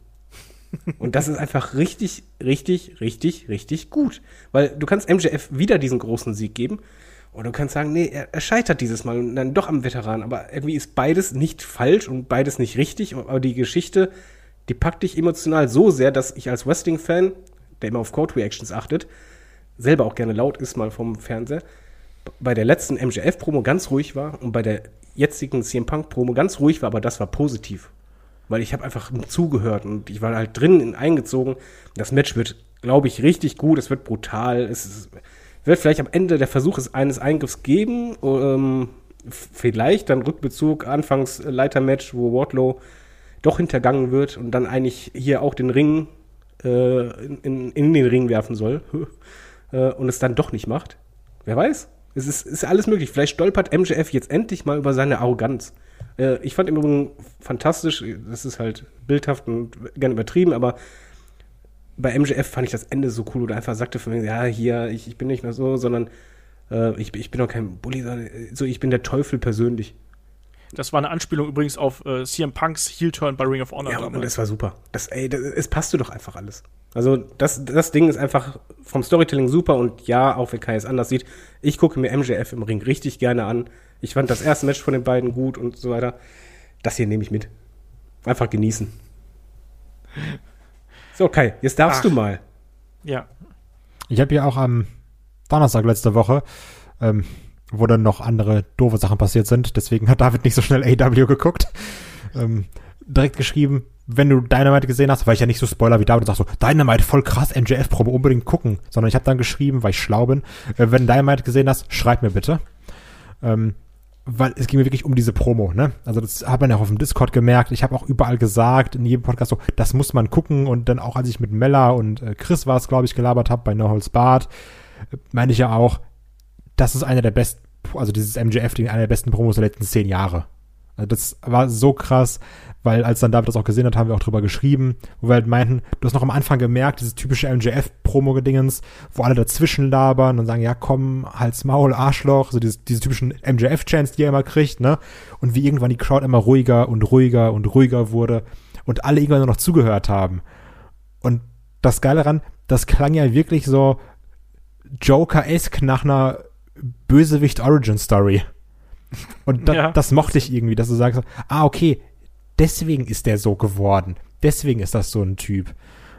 Und das ist einfach richtig, richtig, richtig, richtig gut. Weil du kannst MJF wieder diesen großen Sieg geben. Oder du kannst sagen, nee, er, er scheitert dieses Mal und dann doch am Veteran. Aber irgendwie ist beides nicht falsch und beides nicht richtig. Aber die Geschichte, die packt dich emotional so sehr, dass ich als Wrestling-Fan, der immer auf Code-Reactions achtet, selber auch gerne laut ist mal vom Fernseher, bei der letzten MJF-Promo ganz ruhig war und bei der jetzigen CM Punk-Promo ganz ruhig war, aber das war positiv. Weil ich habe einfach zugehört und ich war halt drin eingezogen. Das Match wird, glaube ich, richtig gut. Es wird brutal. Es wird vielleicht am Ende der Versuch eines Eingriffs geben. Ähm, vielleicht dann Rückbezug, anfangs Leitermatch, wo Wardlow doch hintergangen wird und dann eigentlich hier auch den Ring äh, in, in, in, den Ring werfen soll äh, und es dann doch nicht macht. Wer weiß? Es ist, ist alles möglich. Vielleicht stolpert MJF jetzt endlich mal über seine Arroganz. Äh, ich fand im Übrigen fantastisch, das ist halt bildhaft und gern übertrieben, aber bei MJF fand ich das Ende so cool, wo er einfach sagte von mir, ja, hier, ich, ich bin nicht mehr so, sondern äh, ich, ich bin doch kein Bully, sondern so, ich bin der Teufel persönlich. Das war eine Anspielung übrigens auf äh, CM Punks Heel-Turn bei Ring of Honor. Ja, und das war super. Das, ey, das, es passte doch einfach alles. Also das, das Ding ist einfach vom Storytelling super und ja, auch wenn Kai es anders sieht, ich gucke mir MJF im Ring richtig gerne an. Ich fand das erste Match von den beiden gut und so weiter. Das hier nehme ich mit. Einfach genießen. So, Kai, jetzt darfst Ach. du mal. Ja. Ich habe ja auch am Donnerstag letzte Woche, ähm, wo dann noch andere doofe Sachen passiert sind, deswegen hat David nicht so schnell AW geguckt, ähm, direkt geschrieben, wenn du Dynamite gesehen hast, weil ich ja nicht so Spoiler wie David und sag so, Dynamite, voll krass, NJF-Probe, unbedingt gucken, sondern ich habe dann geschrieben, weil ich schlau bin, äh, wenn du Dynamite gesehen hast, schreib mir bitte. Ähm, weil es ging mir wirklich um diese Promo, ne? Also das hat man ja auch auf dem Discord gemerkt. Ich habe auch überall gesagt, in jedem Podcast so, das muss man gucken. Und dann auch, als ich mit Mella und äh, Chris war es, glaube ich, gelabert habe bei No Holz Bart, meine ich ja auch, das ist einer der besten, also dieses MJF-Ding, einer der besten Promos der letzten zehn Jahre. Also das war so krass weil als dann David das auch gesehen hat, haben wir auch drüber geschrieben, wo wir halt meinten, du hast noch am Anfang gemerkt, dieses typische MJF-Promo-Gedingens, wo alle dazwischen labern und sagen, ja komm, Hals, Maul, Arschloch, so diese, diese typischen MJF-Chants, die er immer kriegt, ne? Und wie irgendwann die Crowd immer ruhiger und ruhiger und ruhiger wurde und alle irgendwann nur noch zugehört haben. Und das Geile daran, das klang ja wirklich so Joker-esque nach einer Bösewicht-Origin-Story. Und da, ja. das mochte ich irgendwie, dass du sagst, ah, okay, deswegen ist der so geworden. Deswegen ist das so ein Typ.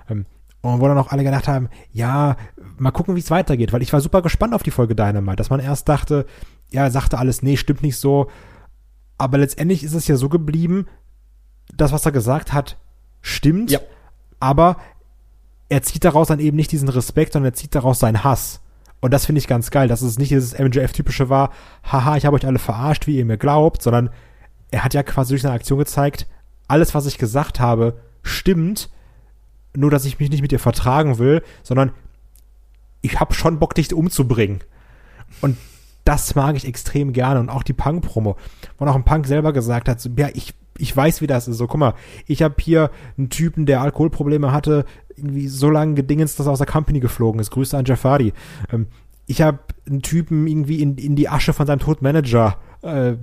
Ähm, und wo dann auch alle gedacht haben, ja, mal gucken, wie es weitergeht, weil ich war super gespannt auf die Folge Dynamite, dass man erst dachte, ja, er sagte alles, nee, stimmt nicht so. Aber letztendlich ist es ja so geblieben, das, was er gesagt hat, stimmt. Ja. Aber er zieht daraus dann eben nicht diesen Respekt, sondern er zieht daraus seinen Hass. Und das finde ich ganz geil, dass es nicht dieses MJF-typische war, haha, ich habe euch alle verarscht, wie ihr mir glaubt, sondern er hat ja quasi durch seine Aktion gezeigt, alles, was ich gesagt habe, stimmt, nur dass ich mich nicht mit dir vertragen will, sondern ich habe schon Bock, dich umzubringen. Und das mag ich extrem gerne. Und auch die Punk-Promo, wo auch ein Punk selber gesagt hat, ja, ich, ich weiß, wie das ist. So, guck mal, ich habe hier einen Typen, der Alkoholprobleme hatte, irgendwie so lange gedingens, dass er aus der Company geflogen ist. Grüße an Hardy. Ähm, ich habe einen Typen irgendwie in, in die Asche von seinem Todmanager äh, äh,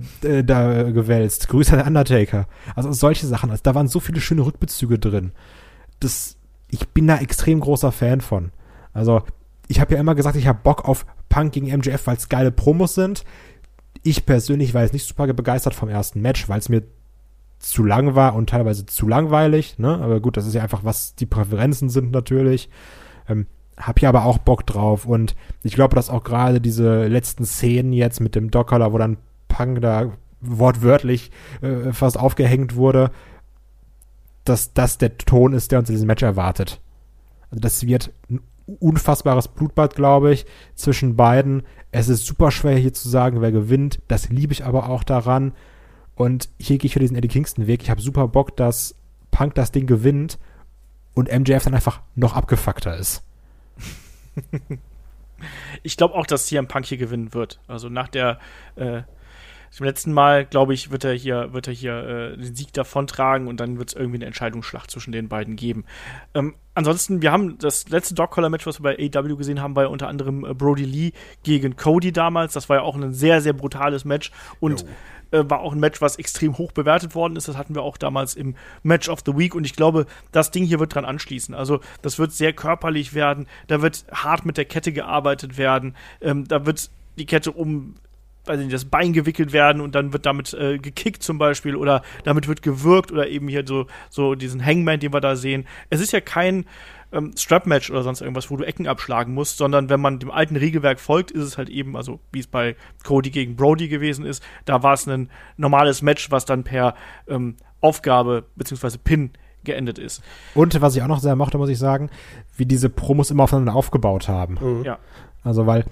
da gewälzt. Grüße an Undertaker. Also solche Sachen. Also da waren so viele schöne Rückbezüge drin. Das, ich bin da extrem großer Fan von. Also ich habe ja immer gesagt, ich habe Bock auf Punk gegen MJF, weil es geile Promos sind. Ich persönlich war jetzt nicht super begeistert vom ersten Match, weil es mir zu lang war und teilweise zu langweilig. Ne? Aber gut, das ist ja einfach, was die Präferenzen sind natürlich. Ähm, hab hier aber auch Bock drauf und ich glaube, dass auch gerade diese letzten Szenen jetzt mit dem Docker, wo dann Punk da wortwörtlich äh, fast aufgehängt wurde, dass das der Ton ist, der uns in diesem Match erwartet. Also das wird ein unfassbares Blutbad, glaube ich, zwischen beiden. Es ist super schwer hier zu sagen, wer gewinnt. Das liebe ich aber auch daran. Und hier gehe ich für diesen Eddie Kingston Weg. Ich habe super Bock, dass Punk das Ding gewinnt und MJF dann einfach noch abgefuckter ist. ich glaube auch, dass CM Punk hier gewinnen wird. Also nach der äh, zum letzten Mal, glaube ich, wird er hier, wird er hier äh, den Sieg davontragen und dann wird es irgendwie eine Entscheidungsschlacht zwischen den beiden geben. Ähm, ansonsten, wir haben das letzte Dog-Collar-Match, was wir bei AW gesehen haben, war ja unter anderem äh, Brody Lee gegen Cody damals. Das war ja auch ein sehr, sehr brutales Match und äh, war auch ein Match, was extrem hoch bewertet worden ist. Das hatten wir auch damals im Match of the Week und ich glaube, das Ding hier wird dran anschließen. Also, das wird sehr körperlich werden, da wird hart mit der Kette gearbeitet werden, ähm, da wird die Kette um weiß nicht, das Bein gewickelt werden und dann wird damit äh, gekickt zum Beispiel oder damit wird gewirkt oder eben hier so, so diesen Hangman, den wir da sehen. Es ist ja kein ähm, Strap-Match oder sonst irgendwas, wo du Ecken abschlagen musst, sondern wenn man dem alten Regelwerk folgt, ist es halt eben, also wie es bei Cody gegen Brody gewesen ist, da war es ein normales Match, was dann per ähm, Aufgabe beziehungsweise Pin geendet ist. Und was ich auch noch sehr mochte, muss ich sagen, wie diese Promos immer aufeinander aufgebaut haben. Mhm. Ja. Also, weil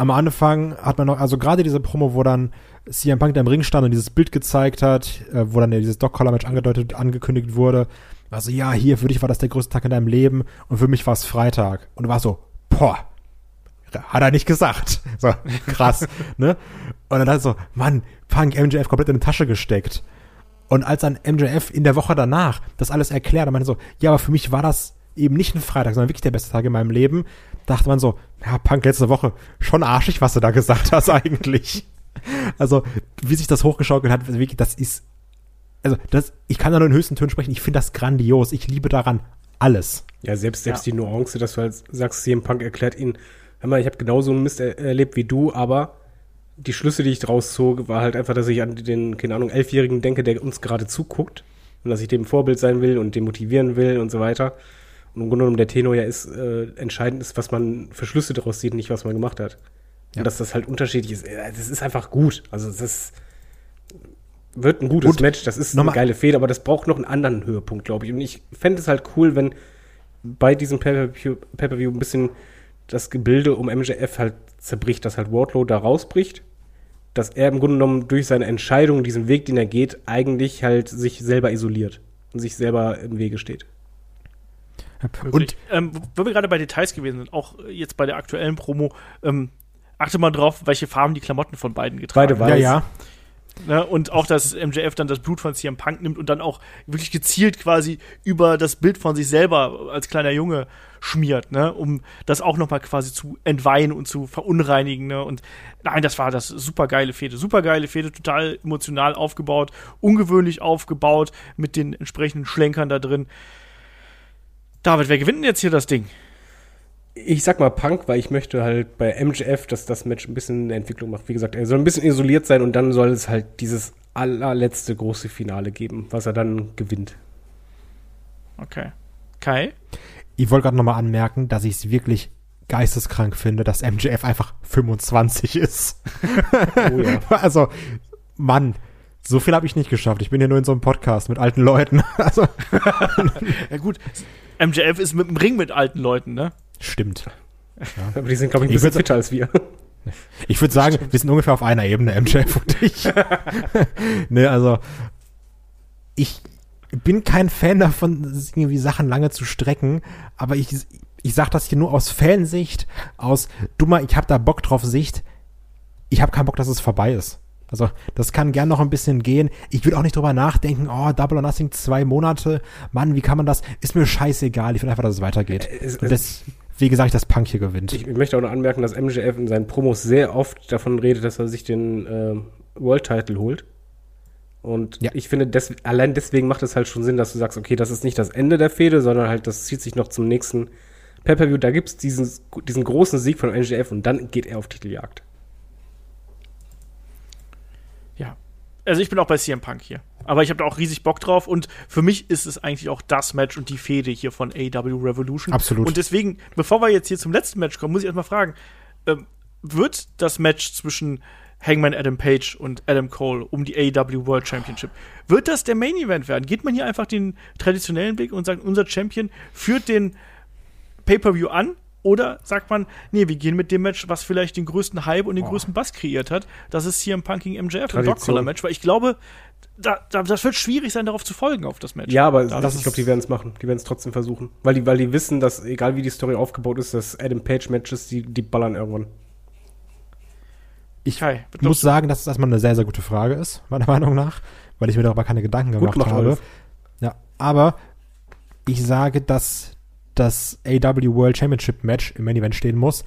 am Anfang hat man noch, also gerade diese Promo, wo dann CM Punk da im Ring stand und dieses Bild gezeigt hat, äh, wo dann ja dieses Dog-Collar-Match angedeutet, angekündigt wurde, war so, ja, hier, für dich war das der größte Tag in deinem Leben und für mich war es Freitag. Und war so, boah, hat er nicht gesagt. So, krass, ne? Und dann halt so, Mann, Punk MJF komplett in die Tasche gesteckt. Und als dann MJF in der Woche danach das alles erklärt, dann meinte so, ja, aber für mich war das eben nicht ein Freitag, sondern wirklich der beste Tag in meinem Leben, dachte man so, ja, Punk letzte Woche, schon arschig, was du da gesagt hast eigentlich. Also, wie sich das hochgeschaukelt hat, wirklich, das ist, also, das, ich kann da nur in höchsten Tönen sprechen, ich finde das grandios, ich liebe daran alles. Ja, selbst, selbst die Nuance, dass du halt sagst, CM Punk erklärt ihn, hör mal, ich habe genauso einen Mist er erlebt wie du, aber die Schlüsse, die ich draus zog, war halt einfach, dass ich an den, keine Ahnung, Elfjährigen denke, der uns gerade zuguckt und dass ich dem Vorbild sein will und dem motivieren will und so weiter. Und im Grunde genommen der Tenor ja ist, äh, entscheidend ist, was man für Schlüsse daraus sieht, nicht was man gemacht hat. Ja. Und dass das halt unterschiedlich ist. äh, Das ist einfach gut. Also das wird ein gutes Und Match, das ist nochmal- eine geile Fehde, aber das braucht noch einen anderen Höhepunkt, glaube ich. Und ich fände es halt cool, wenn bei diesem Pay-Per-View ein bisschen das Gebilde um MJF halt zerbricht, dass halt Wardlow da rausbricht, dass er im Grunde genommen durch seine Entscheidung, diesen Weg, den er geht, eigentlich halt sich selber isoliert und sich selber im Wege steht. Und ähm, wo wir gerade bei Details gewesen sind, auch jetzt bei der aktuellen Promo, ähm, achte mal drauf, welche Farben die Klamotten von beiden getragen Beide Ja, weiß. ja. Ne? Und auch, dass MJF dann das Blut von CM Punk nimmt und dann auch wirklich gezielt quasi über das Bild von sich selber als kleiner Junge schmiert, ne? um das auch nochmal quasi zu entweihen und zu verunreinigen. Ne? Und nein, das war das super geile Fehde. Super geile Fehde, total emotional aufgebaut, ungewöhnlich aufgebaut, mit den entsprechenden Schlenkern da drin. David, wer gewinnt denn jetzt hier das Ding? Ich sag mal Punk, weil ich möchte halt bei MJF, dass das Match ein bisschen eine Entwicklung macht. Wie gesagt, er soll ein bisschen isoliert sein und dann soll es halt dieses allerletzte große Finale geben, was er dann gewinnt. Okay. Kai? Ich wollte gerade nochmal anmerken, dass ich es wirklich geisteskrank finde, dass MJF einfach 25 ist. Oh ja. Also, Mann, so viel habe ich nicht geschafft. Ich bin hier nur in so einem Podcast mit alten Leuten. Also, Ja gut, MJF ist mit dem Ring mit alten Leuten, ne? stimmt. Aber die sind, glaube ich, ein Ich bisschen fitter als wir. Ich würde sagen, wir sind ungefähr auf einer Ebene, MJF und ich. ne, also, ich bin kein Fan davon, irgendwie Sachen lange zu strecken, aber ich, ich sag das hier nur aus Fansicht, aus dummer, ich hab da Bock drauf Sicht. Ich habe keinen Bock, dass es vorbei ist. Also, das kann gern noch ein bisschen gehen. Ich will auch nicht drüber nachdenken, oh, Double or Nothing, zwei Monate. Mann, wie kann man das? Ist mir scheißegal. Ich will einfach, dass es weitergeht. Es- Und deswegen sage ich, dass Punk hier gewinnt. Ich möchte auch noch anmerken, dass MJF in seinen Promos sehr oft davon redet, dass er sich den ähm, World Title holt. Und Ja. ich finde, des, allein deswegen macht es halt schon Sinn, dass du sagst, okay, das ist nicht das Ende der Fehde, sondern halt, das zieht sich noch zum nächsten Pay-Per-View. Da gibt's diesen, diesen großen Sieg von MJF und dann geht er auf Titeljagd. Also ich bin auch bei CM Punk hier. Aber ich habe da auch riesig Bock drauf und für mich ist es eigentlich auch das Match und die Fehde hier von AW Revolution. Absolut. Und deswegen, bevor wir jetzt hier zum letzten Match kommen, muss ich erstmal fragen, ähm, wird das Match zwischen Hangman Adam Page und Adam Cole um die AW World Championship, wird das der Main Event werden? Geht man hier einfach den traditionellen Weg und sagt, unser Champion führt den Pay-Per-View an? Oder sagt man, nee, wir gehen mit dem Match, was vielleicht den größten Hype und den größten Bass kreiert hat. Das ist hier im Punking MJF, ein Tradition. Dog-Collar-Match, weil ich glaube, da, da, das wird schwierig sein, darauf zu folgen, auf das Match. Ja, aber Da- das, ich glaube, die werden es machen. Die werden es trotzdem versuchen. Weil die, weil die wissen, dass, egal wie die Story aufgebaut ist, dass Adam Page-Matches, die, die ballern irgendwann. Ich Kai, muss sagen, dass es erstmal eine sehr, sehr gute Frage ist, meiner Meinung nach, weil ich mir darüber keine Gedanken Gut gemacht gemacht, habe. Rolf. Ja, aber ich sage, dass das AW World Championship Match im Main Event stehen muss.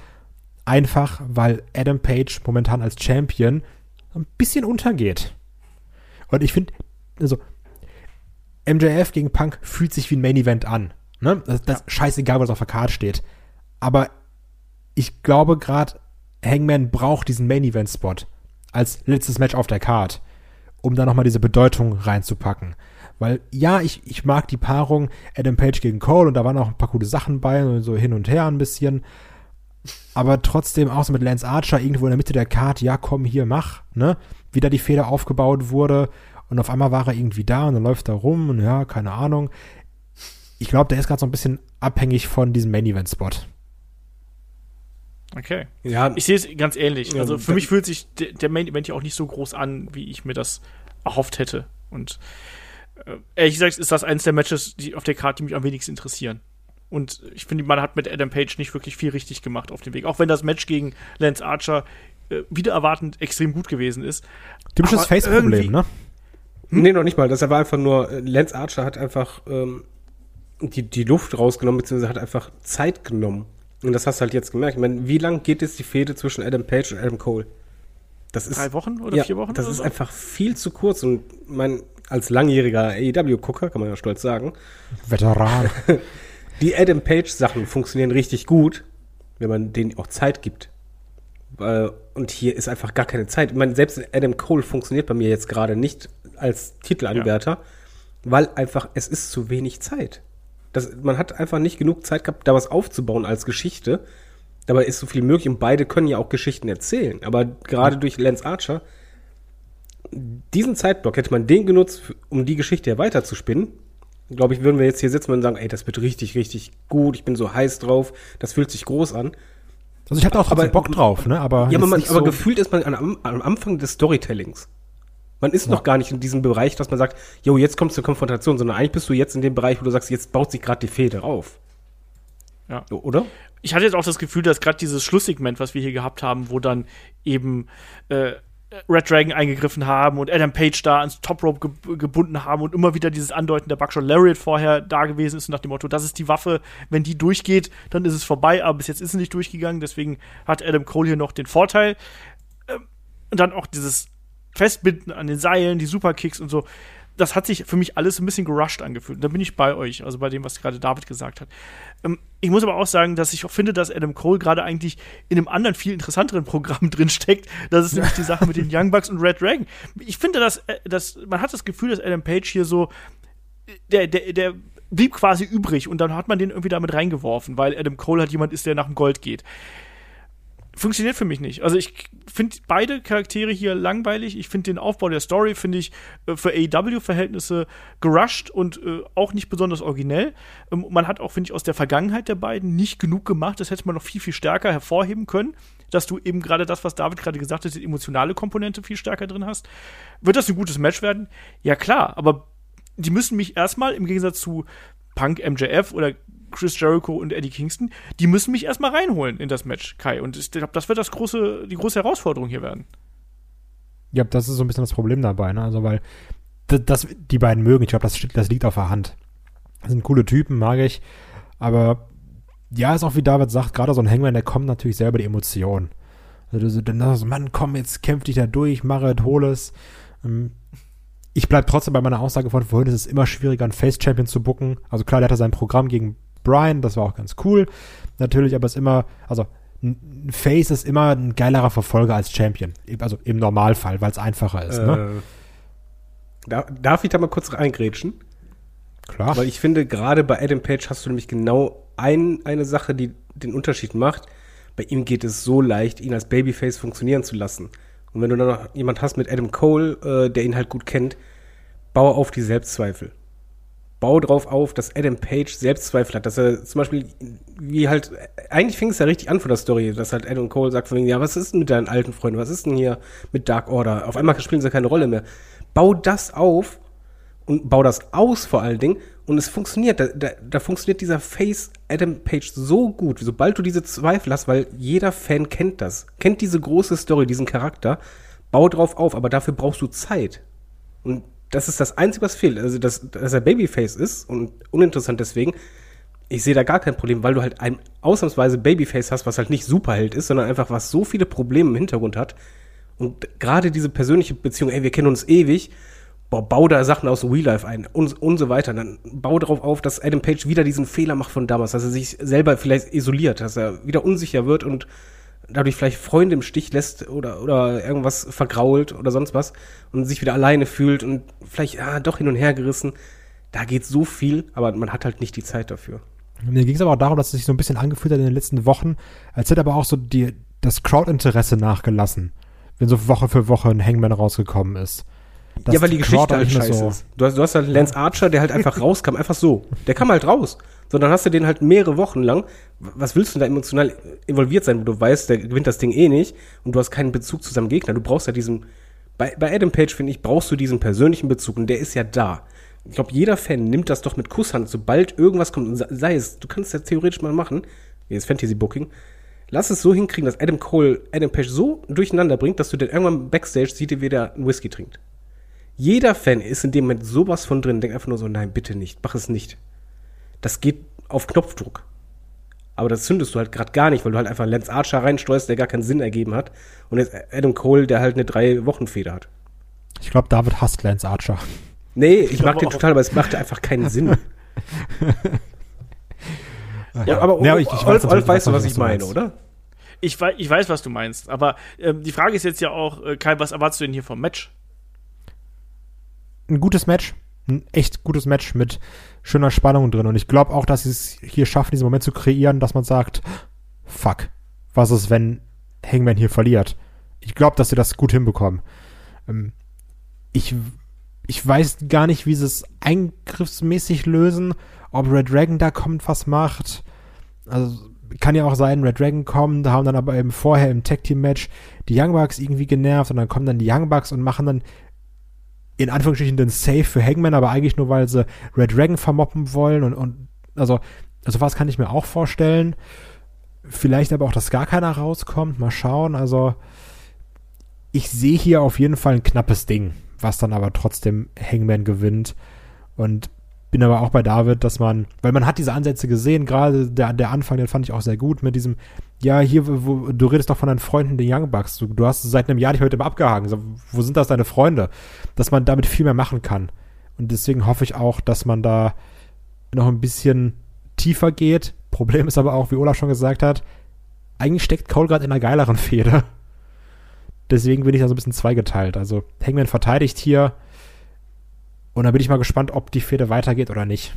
Einfach, weil Adam Page momentan als Champion ein bisschen untergeht. Und ich finde, also, MJF gegen Punk fühlt sich wie ein Main Event an. Ne? Das, das scheißegal, was auf der Karte steht. Aber ich glaube gerade, Hangman braucht diesen Main Event Spot als letztes Match auf der Card, um da nochmal diese Bedeutung reinzupacken. Weil ja, ich, ich mag die Paarung Adam Page gegen Cole und da waren auch ein paar coole Sachen bei, so hin und her ein bisschen. Aber trotzdem auch so mit Lance Archer irgendwo in der Mitte der Card, ja komm hier, mach, ne? Wie da die Feder aufgebaut wurde und auf einmal war er irgendwie da und dann läuft er rum und ja, keine Ahnung. Ich glaube, der ist gerade so ein bisschen abhängig von diesem Main Event Spot. Okay. Ja, Ich sehe es ganz ähnlich. Also für mich fühlt sich der, Main Event ja auch nicht so groß an, wie ich mir das erhofft hätte. Und ehrlich gesagt ist das eines der Matches, die auf der Karte, die mich am wenigsten interessieren. Und ich finde, man hat mit Adam Page nicht wirklich viel richtig gemacht auf dem Weg. Auch wenn das Match gegen Lance Archer äh, wieder erwartend extrem gut gewesen ist. Typisches Face-Problem, ne? Nee, noch nicht mal. Das war einfach nur, äh, Lance Archer hat einfach ähm, die, die Luft rausgenommen, beziehungsweise hat einfach Zeit genommen. Und das hast du halt jetzt gemerkt. Ich meine, wie lang geht jetzt die Fehde zwischen Adam Page und Adam Cole? Das ist, Drei Wochen oder ja, vier Wochen? Das oder ist so? einfach viel zu kurz. Und mein, als langjähriger AEW-Gucker, kann man ja stolz sagen, Veteran. die Adam Page-Sachen funktionieren richtig gut, wenn man denen auch Zeit gibt. Äh, Und hier ist einfach gar keine Zeit. Ich meine, selbst Adam Cole funktioniert bei mir jetzt gerade nicht als Titelanwärter, weil einfach es ist zu wenig Zeit. Das, man hat einfach nicht genug Zeit gehabt, da was aufzubauen als Geschichte. Dabei ist so viel möglich und beide können ja auch Geschichten erzählen. Aber gerade durch Lance Archer, diesen Zeitblock hätte man den genutzt, um die Geschichte ja weiterzuspinnen. Glaube ich, würden wir jetzt hier sitzen und sagen, ey, das wird richtig, richtig gut, ich bin so heiß drauf, das fühlt sich groß an. Also ich hatte auch Aber- Bock drauf, ne? Aber, Ja, aber, man, aber so- gefühlt ist man am, am Anfang des Storytellings. Man ist noch gar nicht in diesem Bereich, dass man sagt, jo, jetzt kommst du zur Konfrontation, sondern eigentlich bist du jetzt in dem Bereich, wo du sagst, jetzt baut sich gerade die Fehde auf. Ja. So, Oder? ich hatte jetzt auch das Gefühl, dass gerade dieses Schlusssegment, was wir hier gehabt haben, wo dann eben äh, Red Dragon eingegriffen haben und Adam Page da ans Top Rope ge gebunden haben und immer wieder dieses Andeuten der Buckshot Lariat vorher da gewesen ist nach dem Motto, das ist die Waffe, wenn die durchgeht, dann ist es vorbei, aber bis jetzt ist sie nicht durchgegangen, deswegen hat Adam Cole hier noch den Vorteil. Ähm, und dann auch dieses Festbinden an den Seilen, die Superkicks und so. Das hat sich für mich alles ein bisschen gerusht angefühlt. Da bin ich bei euch, also bei dem, was gerade David gesagt hat. Ähm, ich muss aber auch sagen, dass ich auch finde, dass Adam Cole gerade eigentlich in einem anderen, viel interessanteren Programm drin steckt. Das ist nämlich die Sache mit den Young Bucks und Red Dragon. Ich finde, dass, äh, dass man hat das Gefühl, dass Adam Page hier so der, der, der blieb quasi übrig und dann hat man den irgendwie damit reingeworfen, weil Adam Cole halt jemand ist, der nach dem Gold geht. Funktioniert für mich nicht. Also ich finde beide Charaktere hier langweilig. Ich finde den Aufbau der Story, finde ich äh, für AEW-Verhältnisse gerusht und äh, auch nicht besonders originell. Ähm, man hat auch, finde ich, aus der Vergangenheit der beiden nicht genug gemacht. Das hätte man noch viel, viel stärker hervorheben können, dass du eben gerade das, was David gerade gesagt hat, die emotionale Komponente viel stärker drin hast. Wird das ein gutes Match werden? Ja, klar, aber die müssen mich erstmal im Gegensatz zu Punk, MJF oder Chris Jericho und Eddie Kingston, die müssen mich erstmal reinholen in das Match, Kai. Und ich glaube, das wird das große, die große Herausforderung hier werden. Ja, das ist so ein bisschen das Problem dabei, ne? Also, weil das, die beiden mögen, ich glaube, das, das liegt auf der Hand. Das sind coole Typen, mag ich. Aber ja, ist auch wie David sagt, gerade so ein Hangman, der kommt natürlich selber die Emotionen. Also, dann sagst du, Mann, komm, jetzt kämpf dich da durch, mach es, hol es. Ähm, Ich bleib trotzdem bei meiner Aussage von vorhin, es ist immer schwieriger, einen Face-Champion zu bucken. Also klar, der hatte sein Programm gegen Brian, das war auch ganz cool. Natürlich, aber es ist immer, also ein Face ist immer ein geilerer Verfolger als Champion. Also im Normalfall, weil es einfacher ist. Ne? Äh, da, darf ich da mal kurz reingrätschen? Klar. Weil ich finde, gerade bei Adam Page hast du nämlich genau ein, eine Sache, die den Unterschied macht. Bei ihm geht es so leicht, ihn als Babyface funktionieren zu lassen. Und wenn du dann noch jemand hast mit Adam Cole, äh, der ihn halt gut kennt, baue auf die Selbstzweifel. Baue drauf auf, dass Adam Page Selbstzweifel hat, dass er zum Beispiel, wie halt, eigentlich fing es ja richtig an von der Story, dass halt Adam Cole sagt von wegen, ja, was ist denn mit deinen alten Freunden, was ist denn hier mit Dark Order? Auf einmal spielen sie keine Rolle mehr. Bau das auf und bau das aus vor allen Dingen und es funktioniert. Da, da, da funktioniert dieser Face Adam Page so gut, sobald du diese Zweifel hast, weil jeder Fan kennt das, kennt diese große Story, diesen Charakter, bau drauf auf, aber dafür brauchst du Zeit. Und das ist das Einzige, was fehlt. Also, dass, dass er Babyface ist und uninteressant deswegen. Ich sehe da gar kein Problem, weil du halt ein ausnahmsweise Babyface hast, was halt nicht Superheld ist, sondern einfach was so viele Probleme im Hintergrund hat. Und gerade diese persönliche Beziehung, ey, wir kennen uns ewig, boah, bau da Sachen aus Real Life ein und, und so weiter. Dann bau darauf auf, dass Adam Page wieder diesen Fehler macht von damals, dass er sich selber vielleicht isoliert, dass er wieder unsicher wird und dadurch vielleicht Freunde im Stich lässt oder, oder irgendwas vergrault oder sonst was und sich wieder alleine fühlt und vielleicht ah, doch hin und her gerissen. Da geht so viel, aber man hat halt nicht die Zeit dafür. Mir ging es aber auch darum, dass es sich so ein bisschen angefühlt hat in den letzten Wochen, als hätte aber auch so die, das Crowd-Interesse nachgelassen, wenn so Woche für Woche ein Hangman rausgekommen ist. ja, weil die, Geschichte halt scheiße so ist. Du hast, du hast halt Lance Archer, der halt einfach rauskam, einfach so. Der kam halt raus. Sondern hast du den halt mehrere Wochen lang. Was willst du da emotional involviert sein, wo du weißt, der gewinnt das Ding eh nicht und du hast keinen Bezug zu seinem Gegner. Du brauchst ja diesen. Bei, bei Adam Page, finde ich, brauchst du diesen persönlichen Bezug und der ist ja da. Ich glaube, jeder Fan nimmt das doch mit Kusshand, sobald irgendwas kommt. sei es, du kannst es ja theoretisch mal machen, wie das Fantasy Booking. Lass es so hinkriegen, dass Adam Cole Adam Page so durcheinander bringt, dass du dann irgendwann Backstage siehst, wie der einen Whisky trinkt. Jeder Fan ist in dem Moment sowas von drin, denkt einfach nur so, nein, bitte nicht, mach es nicht. Das geht auf Knopfdruck. Aber das zündest du halt gerade gar nicht, weil du halt einfach Lance Archer reinsteuerst, der gar keinen Sinn ergeben hat. Und jetzt Adam Cole, der halt eine drei Wochen Feder hat. Ich glaube, David hasst Lance Archer. Nee, ich, ich mag den total, aber es macht einfach keinen Sinn. ja, aber ja, ich, ich Olf, Olf weißt du, was ich meine, oder? Ich weiß, ich weiß, was du meinst. Aber ähm, die Frage ist jetzt ja auch, äh, Kai, was erwartest du denn hier vom Match? Ein gutes Match. Ein echt gutes Match mit schöner Spannung drin. Und ich glaube auch, dass sie es hier schaffen, diesen Moment zu kreieren, dass man sagt, fuck, was ist, wenn Hangman hier verliert? Ich glaube, dass sie das gut hinbekommen. Ähm, ich ich weiß gar nicht, wie sie es eingriffsmäßig lösen, ob Red Dragon da kommt, was macht. Also kann ja auch sein, Red Dragon kommen, da haben dann aber eben vorher im Tag Team Match die Young Bucks irgendwie genervt und dann kommen dann die Young Bucks und machen dann in Anführungsstrichen den Safe für Hangman, aber eigentlich nur, weil sie Red Dragon vermoppen wollen und, und also, also was kann ich mir auch vorstellen. Vielleicht aber auch, dass gar keiner rauskommt. Mal schauen. Also, ich sehe hier auf jeden Fall ein knappes Ding was dann aber trotzdem Hangman gewinnt. Und bin aber auch bei David, dass man, weil man hat diese Ansätze gesehen, gerade der, der Anfang, den fand ich auch sehr gut mit diesem, ja, hier, wo, du redest doch von deinen Freunden, den Young Bucks, du, du hast seit einem Jahr nicht heute immer abgehangen, so, wo sind das deine Freunde? Dass man damit viel mehr machen kann. Und deswegen hoffe ich auch, dass man da noch ein bisschen tiefer geht. Problem ist aber auch, wie Olaf schon gesagt hat, eigentlich steckt Cole gerade in einer geileren Feder. Deswegen bin ich da so ein bisschen zweigeteilt. Also Hangman verteidigt hier. Und da bin ich mal gespannt, ob die Fehde weitergeht oder nicht.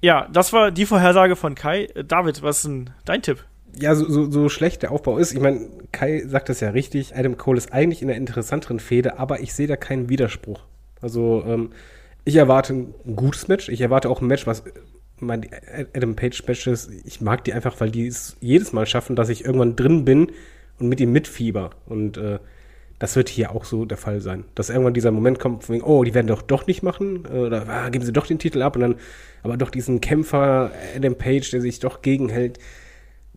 Ja, das war die Vorhersage von Kai. David, was ist denn dein Tipp? Ja, so, so, so schlecht der Aufbau ist. Ich meine, Kai sagt das ja richtig. Adam Cole ist eigentlich in einer interessanteren Fehde, aber ich sehe da keinen Widerspruch. Also, ähm, ich erwarte ein gutes Match. Ich erwarte auch ein Match, was mein Adam Page Matches, ich mag die einfach, weil die es jedes Mal schaffen, dass ich irgendwann drin bin und mit ihm mitfieber. Und äh, das wird hier auch so der Fall sein. Dass irgendwann dieser Moment kommt, von, oh, die werden doch doch nicht machen, äh, oder ah, geben sie doch den Titel ab und dann aber doch diesen Kämpfer Adam Page, der sich doch gegenhält.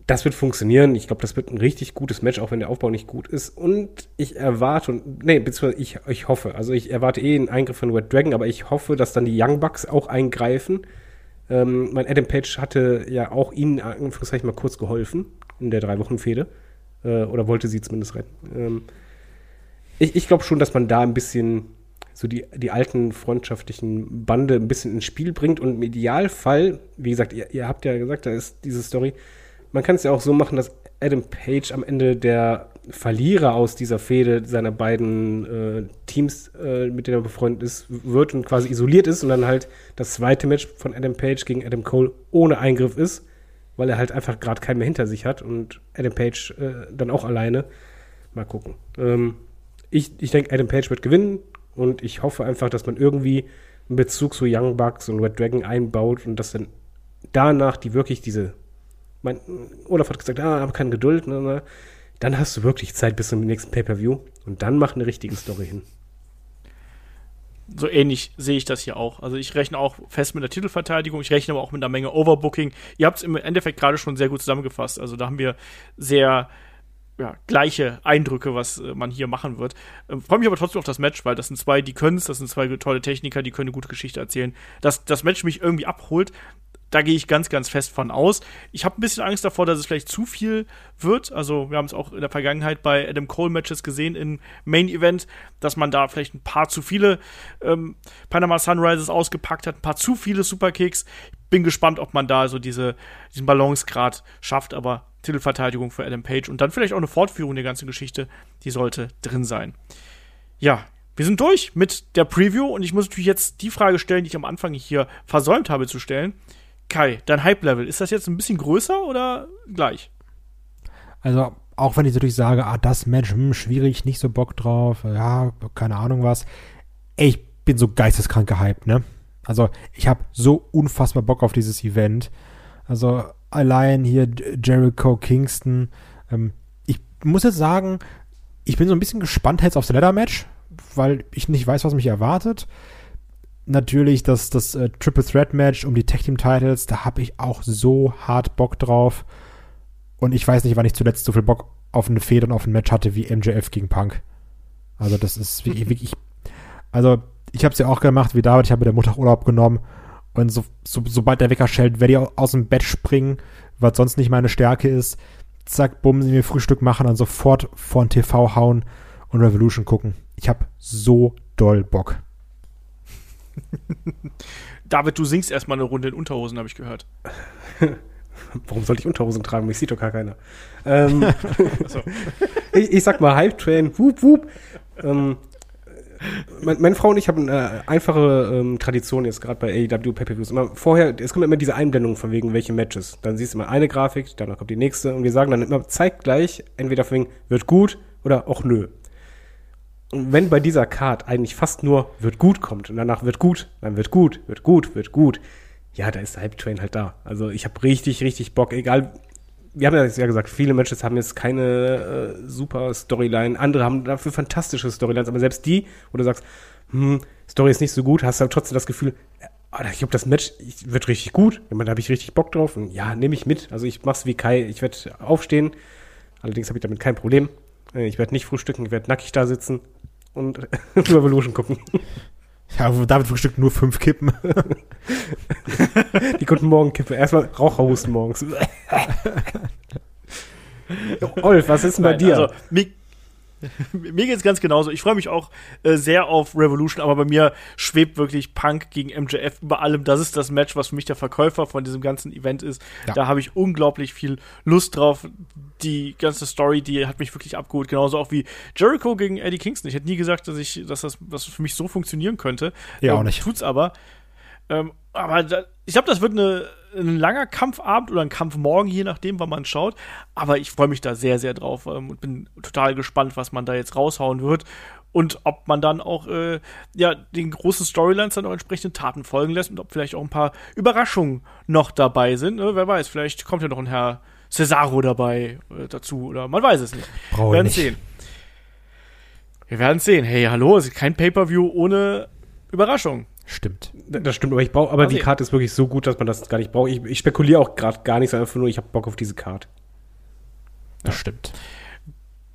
Das wird funktionieren. Ich glaube, das wird ein richtig gutes Match, auch wenn der Aufbau nicht gut ist. Und ich erwarte, und nee, beziehungsweise ich, ich hoffe, also ich erwarte eh einen Eingriff von Red Dragon, aber ich hoffe, dass dann die Young Bucks auch eingreifen. Ähm, mein Adam Page hatte ja auch ihnen, Anführungszeichen, mal kurz geholfen in der drei Wochen Fehde. Äh, oder wollte sie zumindest retten. Ähm, ich, ich glaube schon, dass man da ein bisschen so die, die alten freundschaftlichen Bande ein bisschen ins Spiel bringt und im Idealfall, wie gesagt, ihr, ihr habt ja gesagt, da ist diese Story, man kann es ja auch so machen, dass Adam Page am Ende der Verlierer aus dieser Fehde seiner beiden äh, Teams, äh, mit denen er befreundet ist, wird und quasi isoliert ist und dann halt das zweite Match von Adam Page gegen Adam Cole ohne Eingriff ist, weil er halt einfach gerade keinen mehr hinter sich hat und Adam Page äh, dann auch alleine. Mal gucken. Ähm, ich, ich denke, Adam Page wird gewinnen und ich hoffe einfach, dass man irgendwie einen Bezug zu Young Bucks und Red Dragon einbaut und dass dann danach die wirklich diese. Mein, Olaf hat gesagt, ah, habe keine Geduld. Ne, ne. Dann hast du wirklich Zeit bis zum nächsten Pay-Per-View und dann mach eine richtige Story hin. So ähnlich sehe ich das hier auch. Also ich rechne auch fest mit der Titelverteidigung, ich rechne aber auch mit einer Menge Overbooking. Ihr habt es im Endeffekt gerade schon sehr gut zusammengefasst. Also da haben wir sehr ja, gleiche Eindrücke, was äh, man hier machen wird. Ähm, Freue mich aber trotzdem auf das Match, weil das sind zwei, die können es, das sind zwei tolle Techniker, die können eine gute Geschichte erzählen. Dass das Match mich irgendwie abholt, da gehe ich ganz, ganz fest von aus. Ich habe ein bisschen Angst davor, dass es vielleicht zu viel wird. Also, wir haben es auch in der Vergangenheit bei Adam Cole-Matches gesehen im Main Event, dass man da vielleicht ein paar zu viele ähm, Panama Sunrises ausgepackt hat, ein paar zu viele Superkicks. Bin gespannt, ob man da so diese, diesen Balancegrad schafft, aber Titelverteidigung für Adam Page und dann vielleicht auch eine Fortführung der ganzen Geschichte, die sollte drin sein. Ja, wir sind durch mit der Preview und ich muss natürlich jetzt die Frage stellen, die ich am Anfang hier versäumt habe zu stellen. Kai, dein Hype-Level, ist das jetzt ein bisschen größer oder gleich? Also, auch wenn ich natürlich sage, ah, das Match, hm, schwierig, nicht so Bock drauf, ja, keine Ahnung was. Ich bin so geisteskrank gehypt, ne? Also, ich habe so unfassbar Bock auf dieses Event. Also, allein hier Jericho Kingston. Ähm, ich muss jetzt sagen, ich bin so ein bisschen gespannt jetzt aufs Ladder-Match, weil ich nicht weiß, was mich erwartet. Natürlich das, das äh, Triple Threat Match um die Tag Team Titles, da habe ich auch so hart Bock drauf. Und ich weiß nicht, wann ich zuletzt so viel Bock auf eine Feder und auf ein Match hatte wie MJF gegen Punk. Also das ist wirklich, wirklich also ich habe es ja auch gemacht wie David, ich habe mir der Mutter Urlaub genommen und so, so, sobald der Wecker schellt, werde ich aus dem Bett springen, was sonst nicht meine Stärke ist. Zack, bumm, mir Frühstück machen und sofort vor den TV hauen und Revolution gucken. Ich habe so doll Bock. David, du singst erstmal eine Runde in Unterhosen, habe ich gehört. Warum sollte ich Unterhosen tragen? Mich sieht doch gar keiner. Ähm, ich, ich, sag mal Hype Train, wup, wup. Ähm, meine, Frau und ich haben eine einfache ähm, Tradition jetzt gerade bei AEW Pay-Per-Views. Vorher, es kommt immer diese Einblendung von wegen welche Matches. Dann siehst du mal eine Grafik, danach kommt die nächste und wir sagen dann immer zeigt gleich, entweder von wegen wird gut oder auch nö. Und wenn bei dieser Card eigentlich fast nur wird gut kommt und danach wird gut, dann wird gut, wird gut, wird gut, ja, da ist der Hype Train halt da. Also ich habe richtig, richtig Bock, egal. Wir haben ja gesagt, viele Matches haben jetzt keine äh, super Storyline. Andere haben dafür fantastische Storylines, aber selbst die, wo du sagst, hm, Story ist nicht so gut, hast du trotzdem das Gefühl, oh, ich glaube, das Match wird richtig gut. Da habe ich richtig Bock drauf. Und ja, nehme ich mit. Also ich mach's wie Kai. Ich werde aufstehen. Allerdings habe ich damit kein Problem. Äh, ich werde nicht frühstücken, ich werde nackig da sitzen und Revolution gucken. Ja, David frühstückt nur fünf Kippen. Die guten Morgenkippe. Erstmal Raucherhusten morgens. Olf, was ist denn bei Nein, dir? Also, mir, geht es ganz genauso. Ich freue mich auch äh, sehr auf Revolution, aber bei mir schwebt wirklich Punk gegen MJF über allem. Das ist das Match, was für mich der Verkäufer von diesem ganzen Event ist. Ja. Da habe ich unglaublich viel Lust drauf. Die ganze Story, die hat mich wirklich abgeholt. Genauso auch wie Jericho gegen Eddie Kingston. Ich hätte nie gesagt, dass ich, dass das, dass das für mich so funktionieren könnte. Ja, ähm, auch nicht. Tut's aber. Ähm, aber da, ich glaube, das wird eine, ein langer Kampfabend oder ein Kampfmorgen, je nachdem, wann man schaut. Aber ich freue mich da sehr, sehr drauf ähm, und bin total gespannt, was man da jetzt raushauen wird. Und ob man dann auch äh, ja, den großen Storylines dann auch entsprechende Taten folgen lässt und ob vielleicht auch ein paar Überraschungen noch dabei sind. Ne? Wer weiß, vielleicht kommt ja noch ein Herr Cesaro dabei äh, dazu oder man weiß es nicht. Brauche wir werden nicht. sehen. Wir werden sehen. Hey, hallo, es ist kein Pay-Per-View ohne Überraschung. Stimmt. Das stimmt, aber ich brauche, aber also die Karte ist wirklich so gut, dass man das gar nicht braucht. Ich, ich spekuliere auch gerade gar nichts, einfach nur, ich habe Bock auf diese Karte. Das ja. stimmt.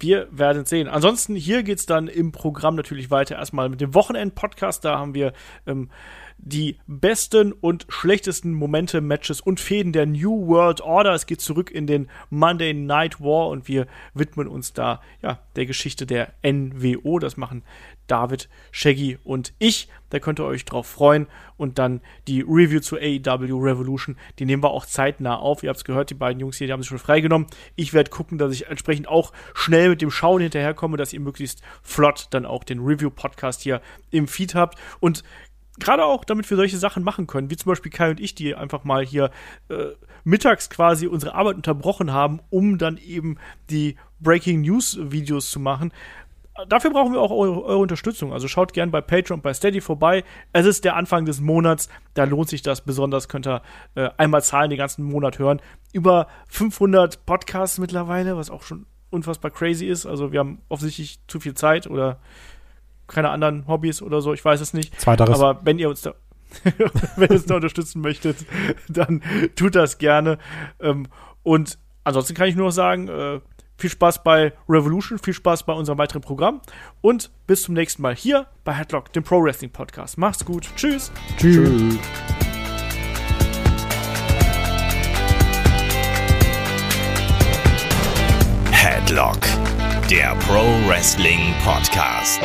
Wir werden sehen. Ansonsten, hier geht es dann im Programm natürlich weiter erstmal mit dem Wochenend-Podcast. Da haben wir ähm, die besten und schlechtesten Momente, Matches und Fäden der New World Order. Es geht zurück in den Monday Night War und wir widmen uns da ja der Geschichte der NWO. Das machen David, Shaggy und ich. Da könnt ihr euch drauf freuen. Und dann die Review zu AEW Revolution, die nehmen wir auch zeitnah auf. Ihr habt es gehört, die beiden Jungs hier, die haben sich schon freigenommen. Ich werde gucken, dass ich entsprechend auch schnell mit dem Schauen hinterherkomme, dass ihr möglichst flott dann auch den Review-Podcast hier im Feed habt. Und gerade auch, damit wir solche Sachen machen können, wie zum Beispiel Kai und ich, die einfach mal hier äh, mittags quasi unsere Arbeit unterbrochen haben, um dann eben die Breaking News Videos zu machen. Dafür brauchen wir auch eure, eure Unterstützung. Also schaut gerne bei Patreon bei Steady vorbei. Es ist der Anfang des Monats, da lohnt sich das besonders. Könnt ihr äh, einmal zahlen, den ganzen Monat hören. Über 500 Podcasts mittlerweile, was auch schon unfassbar crazy ist. Also wir haben offensichtlich zu viel Zeit oder keine anderen Hobbys oder so, ich weiß es nicht. Zweiteres. Aber wenn ihr uns da, wenn ihr uns da unterstützen möchtet, dann tut das gerne. Ähm, und ansonsten kann ich nur noch sagen, äh, viel Spaß bei Revolution, viel Spaß bei unserem weiteren Programm und bis zum nächsten Mal hier bei Headlock, dem Pro Wrestling Podcast. Macht's gut. Tschüss. Tschüss. Tschüss. Headlock, der Pro Wrestling Podcast.